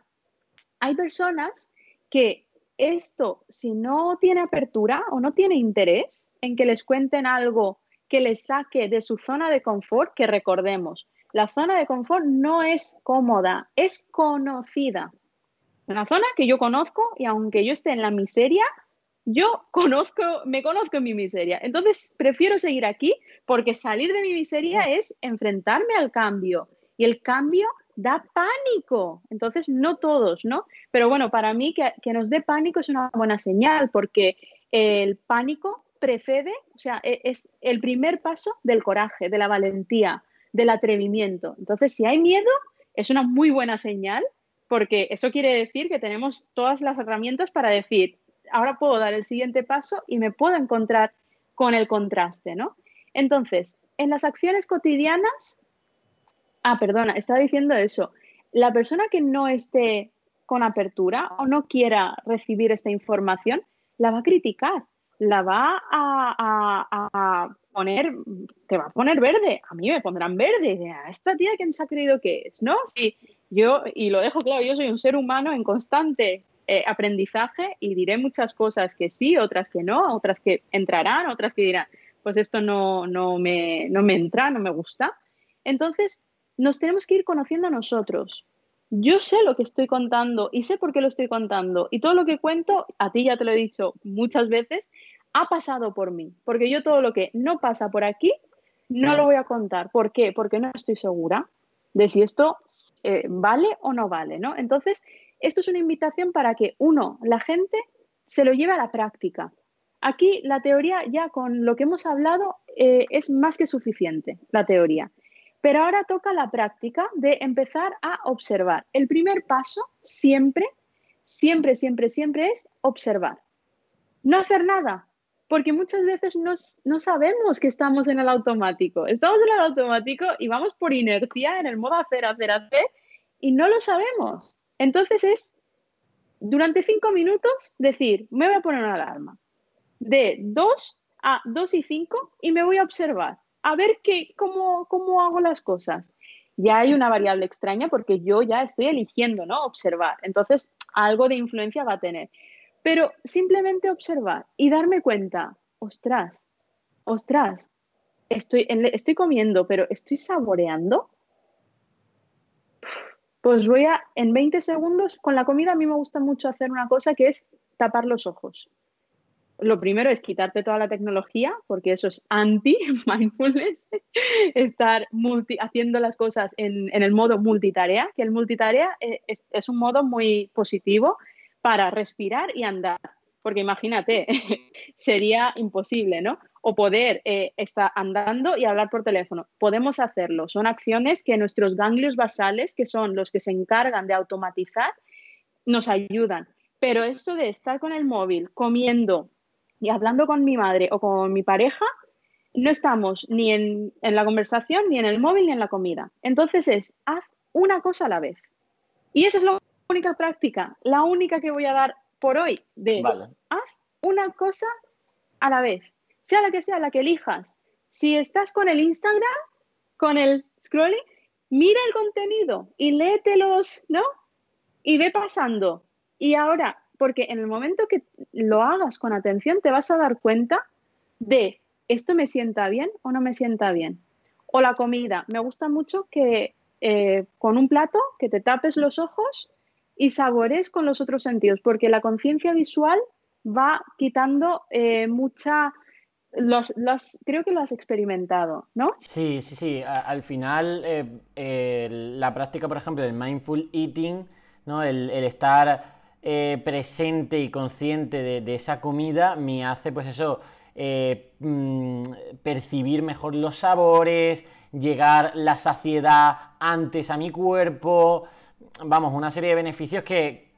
Speaker 2: Hay personas que esto, si no tiene apertura o no tiene interés en que les cuenten algo que les saque de su zona de confort, que recordemos, la zona de confort no es cómoda, es conocida. Una zona que yo conozco y aunque yo esté en la miseria, yo conozco, me conozco en mi miseria. Entonces, prefiero seguir aquí porque salir de mi miseria es enfrentarme al cambio. Y el cambio da pánico. Entonces, no todos, ¿no? Pero bueno, para mí que, nos dé pánico es una buena señal porque el pánico precede, o sea, e, es el primer paso del coraje, de la valentía, del atrevimiento. Entonces, si hay miedo, es una muy buena señal porque eso quiere decir que tenemos todas las herramientas para decir, ahora puedo dar el siguiente paso y me puedo encontrar con el contraste, ¿no? Entonces, en las acciones cotidianas, ah, perdona, estaba diciendo eso, la persona que no esté con apertura o no quiera recibir esta información, la va a criticar, la va a, poner, te va a poner verde, a mí me pondrán verde, a esta tía quién se ha creído que es, ¿no? Si yo, y lo dejo claro, yo soy un ser humano en constante eh, aprendizaje y diré muchas cosas que sí, otras que no, otras que entrarán, otras que dirán, pues esto no, no, me, no me entra, no me gusta. Entonces, nos tenemos que ir conociendo a nosotros. Yo sé lo que estoy contando y sé por qué lo estoy contando. Y todo lo que cuento, a ti ya te lo he dicho muchas veces, ha pasado por mí. Porque yo todo lo que no pasa por aquí, no lo voy a contar. ¿Por qué? Porque no estoy segura de si esto eh, vale o no vale, ¿no? Entonces, esto es una invitación para que, uno, la gente se lo lleve a la práctica. Aquí la teoría, ya con lo que hemos hablado, eh, es más que suficiente, la teoría. Pero ahora toca la práctica de empezar a observar. El primer paso siempre, siempre, siempre, siempre es observar. No hacer nada, porque muchas veces no, sabemos que estamos en el automático. Estamos en el automático y vamos por inercia en el modo hacer, hacer, hacer y no lo sabemos. Entonces es, durante cinco minutos, decir, me voy a poner una alarma de 2 a 2 y 5 y me voy a observar, a ver qué, cómo, cómo hago las cosas. Ya hay una variable extraña porque yo ya estoy eligiendo, ¿no? Observar. Entonces, algo de influencia va a tener. Pero simplemente observar y darme cuenta, ostras, ostras, estoy, estoy comiendo, pero estoy saboreando pues voy a, en 20 segundos, con la comida a mí me gusta mucho hacer una cosa que es tapar los ojos. Lo primero es quitarte toda la tecnología, porque eso es anti-mindfulness, estar multi, haciendo las cosas en, el modo multitarea, que el multitarea eh, es un modo muy positivo para respirar y andar. Porque imagínate, sería imposible, ¿no? O poder eh, estar andando y hablar por teléfono. Podemos hacerlo. Son acciones que nuestros ganglios basales, que son los que se encargan de automatizar, nos ayudan. Pero esto de estar con el móvil, comiendo y hablando con mi madre o con mi pareja, no estamos ni en, en la conversación, ni en el móvil, ni en la comida. Entonces es, haz una cosa a la vez. Y esa es la única práctica, la única que voy a dar por hoy de haz una cosa a la vez, sea la que sea la que elijas. Si estás con el Instagram, con el scrolling, mira el contenido y léetelos, ¿no? Y ve pasando. Y ahora, porque en el momento que lo hagas con atención, te vas a dar cuenta de esto me sienta bien o no me sienta bien. O la comida. Me gusta mucho que eh, con un plato que te tapes los ojos y sabores con los otros sentidos, porque la conciencia visual va quitando eh, mucha... Los, creo que lo has experimentado, ¿no?
Speaker 1: Sí, sí, sí. al final, eh, la práctica, por ejemplo, del mindful eating, ¿no? el, estar presente y consciente de, esa comida, me hace, pues eso, mm, percibir mejor los sabores, llegar la saciedad antes a mi cuerpo, vamos, una serie de beneficios que,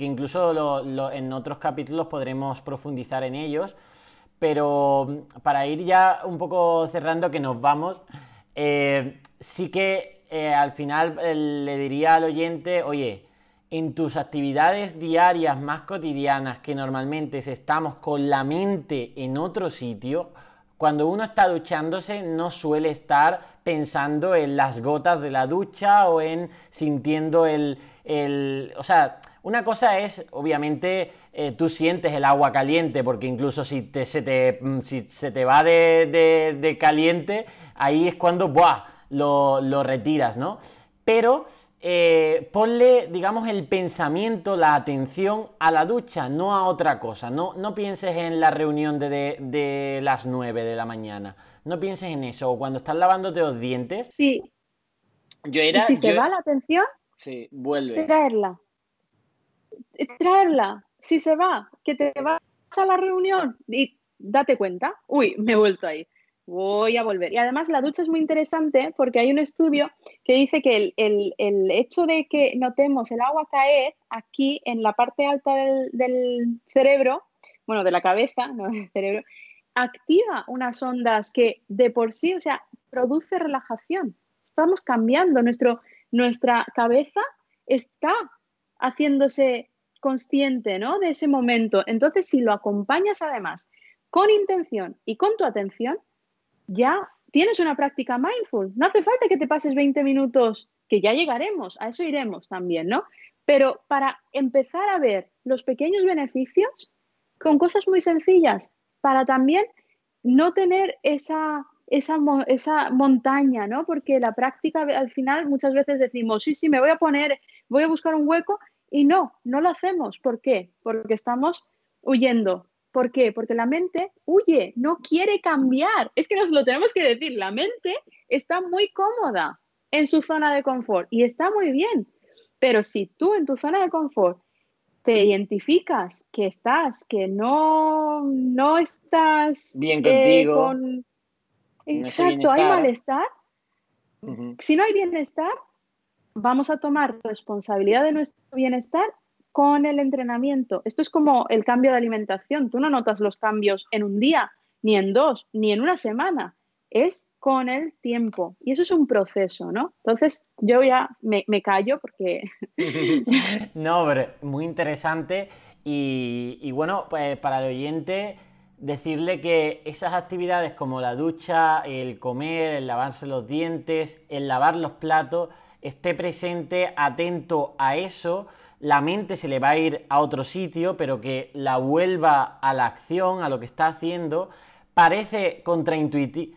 Speaker 1: incluso en otros capítulos podremos profundizar en ellos. Pero para ir ya un poco cerrando, que nos vamos, eh, sí que eh, al final eh, le diría al oyente, oye, en tus actividades diarias más cotidianas que normalmente estamos con la mente en otro sitio, cuando uno está duchándose no suele estar pensando en las gotas de la ducha o en sintiendo el... o sea, una cosa es, obviamente, eh, tú sientes el agua caliente, porque incluso si, se, te, mm, se te va de, caliente, ahí es cuando ¡buah! Lo, lo retiras, ¿no? Pero eh, ponle, digamos, el pensamiento, la atención a la ducha, no a otra cosa. No, no pienses en la reunión de, las 9 de la mañana. No pienses en eso. O cuando estás lavándote los dientes.
Speaker 2: Sí. Yo era, si se va la atención,
Speaker 1: sí, vuelve.
Speaker 2: Traerla. Traerla. Si se va, que te vas a la reunión y date cuenta. Uy, me he vuelto ahí voy a volver. Y además la ducha es muy interesante porque hay un estudio que dice que el, hecho de que notemos el agua caer aquí en la parte alta del, cerebro, bueno, de la cabeza, no del cerebro, activa unas ondas que de por sí, o sea, produce relajación. Estamos cambiando, nuestro, nuestra cabeza está haciéndose consciente ¿no? de ese momento. Entonces, si lo acompañas además con intención y con tu atención, ya tienes una práctica mindful. No hace falta que te pases 20 minutos, que ya llegaremos, a eso iremos también, ¿no? Pero para empezar a ver los pequeños beneficios con cosas muy sencillas, para también no tener esa, esa, esa montaña, ¿no? Porque la práctica al final muchas veces decimos, sí, sí, me voy a poner, voy a buscar un hueco y no, no lo hacemos. ¿Por qué? Porque estamos huyendo, ¿Por qué? Porque la mente huye, no quiere cambiar. Es que nos lo tenemos que decir, la mente está muy cómoda en su zona de confort y está muy bien. Pero si tú en tu zona de confort te identificas que estás, que no, no estás
Speaker 1: bien eh, contigo,
Speaker 2: exacto, hay malestar. Si no hay bienestar, vamos a tomar responsabilidad de nuestro bienestar con el entrenamiento. Esto es como el cambio de alimentación. Tú no notas los cambios en un día, ni en dos, ni en una semana. Es con el tiempo. Y eso es un proceso, ¿no? Entonces, yo ya me, callo porque...
Speaker 1: no, pero muy interesante. Y, bueno, pues para el oyente, decirle que esas actividades como la ducha, el comer, el lavarse los dientes, el lavar los platos, esté presente, atento a eso la mente se le va a ir a otro sitio, pero que la vuelva a la acción, a lo que está haciendo, parece contraintuitivo,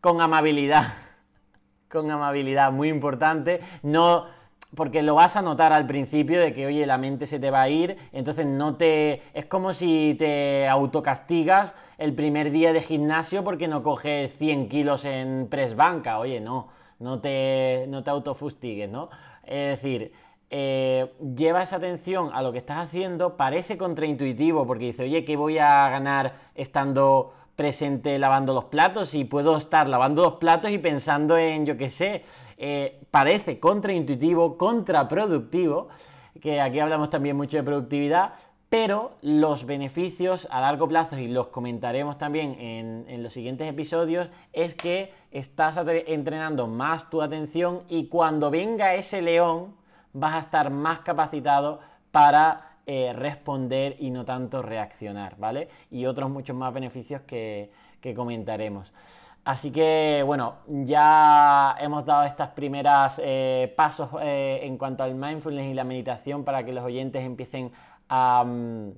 Speaker 1: con amabilidad, con amabilidad, muy importante, no porque lo vas a notar al principio de que, oye, la mente se te va a ir, entonces no te... Es como si te autocastigas el primer día de gimnasio porque no coges 100 kilos en press banca, oye, no, no te, no te autofustigues, ¿no? Es decir, eh, lleva esa atención a lo que estás haciendo, parece contraintuitivo porque dice, oye, ¿qué voy a ganar estando presente lavando los platos? Y puedo estar lavando los platos y pensando en, yo qué sé, eh, parece contraintuitivo, contraproductivo, que aquí hablamos también mucho de productividad, pero los beneficios a largo plazo, y los comentaremos también en, en, los siguientes episodios, es que estás entrenando más tu atención y cuando venga ese león, vas a estar más capacitado para eh, responder y no tanto reaccionar, ¿vale? Y otros muchos más beneficios que, comentaremos. Así que bueno, ya hemos dado estas primeras eh, pasos eh, en cuanto al mindfulness y la meditación para que los oyentes empiecen a, mm,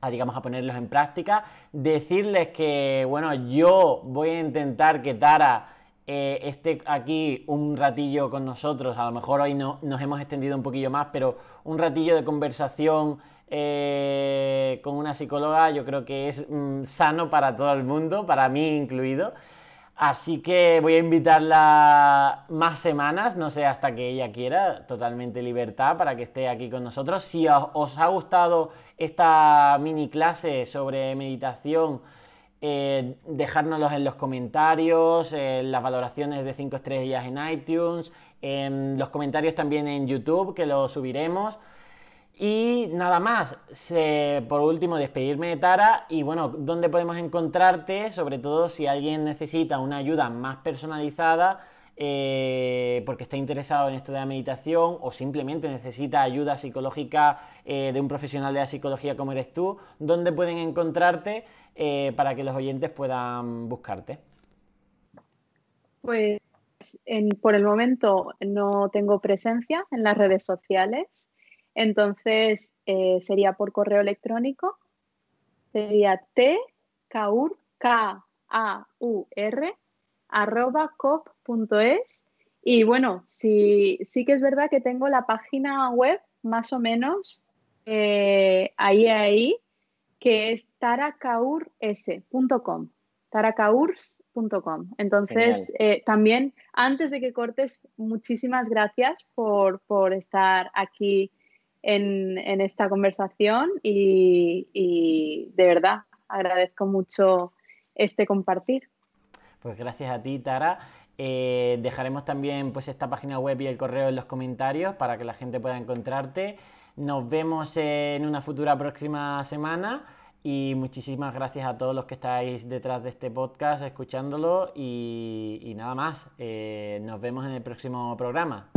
Speaker 1: a, digamos, a ponerlos en práctica. Decirles que, bueno, yo voy a intentar que Tara eh, esté aquí un ratillo con nosotros. A lo mejor hoy no, nos hemos extendido un poquillo más, pero un ratillo de conversación eh, con una psicóloga yo creo que es mm, sano para todo el mundo, para mí incluido. Así que voy a invitarla más semanas, no sé hasta que ella quiera, totalmente libertad para que esté aquí con nosotros. Si os, ha gustado esta mini clase sobre meditación, eh, dejárnoslos en los comentarios, en las valoraciones de 5 estrellas en iTunes, en los comentarios también en YouTube, que lo subiremos. Y nada más, por último, despedirme de Tara y bueno, ¿dónde podemos encontrarte? Sobre todo si alguien necesita una ayuda más personalizada eh, porque está interesado en esto de la meditación o simplemente necesita ayuda psicológica eh, de un profesional de la psicología como eres tú, ¿dónde pueden encontrarte eh, para que los oyentes puedan buscarte?
Speaker 2: Pues por el momento no tengo presencia en las redes sociales. Entonces, eh, sería por correo electrónico, sería tkaur, k a u r arroba cop.es. Y bueno, sí, sí que es verdad que tengo la página web más o menos eh, ahí, ahí, que es tarakaurs.com. Taracaurs.com. Entonces, eh, también, antes de que cortes, muchísimas gracias por, por estar aquí en, esta conversación y, de verdad agradezco mucho este compartir.
Speaker 1: Pues gracias a ti, Tara. Eh, dejaremos también pues esta página web y el correo en los comentarios para que la gente pueda encontrarte. Nos vemos en una futura próxima semana y muchísimas gracias a todos los que estáis detrás de este podcast escuchándolo y, nada más. Eh, nos vemos en el próximo programa.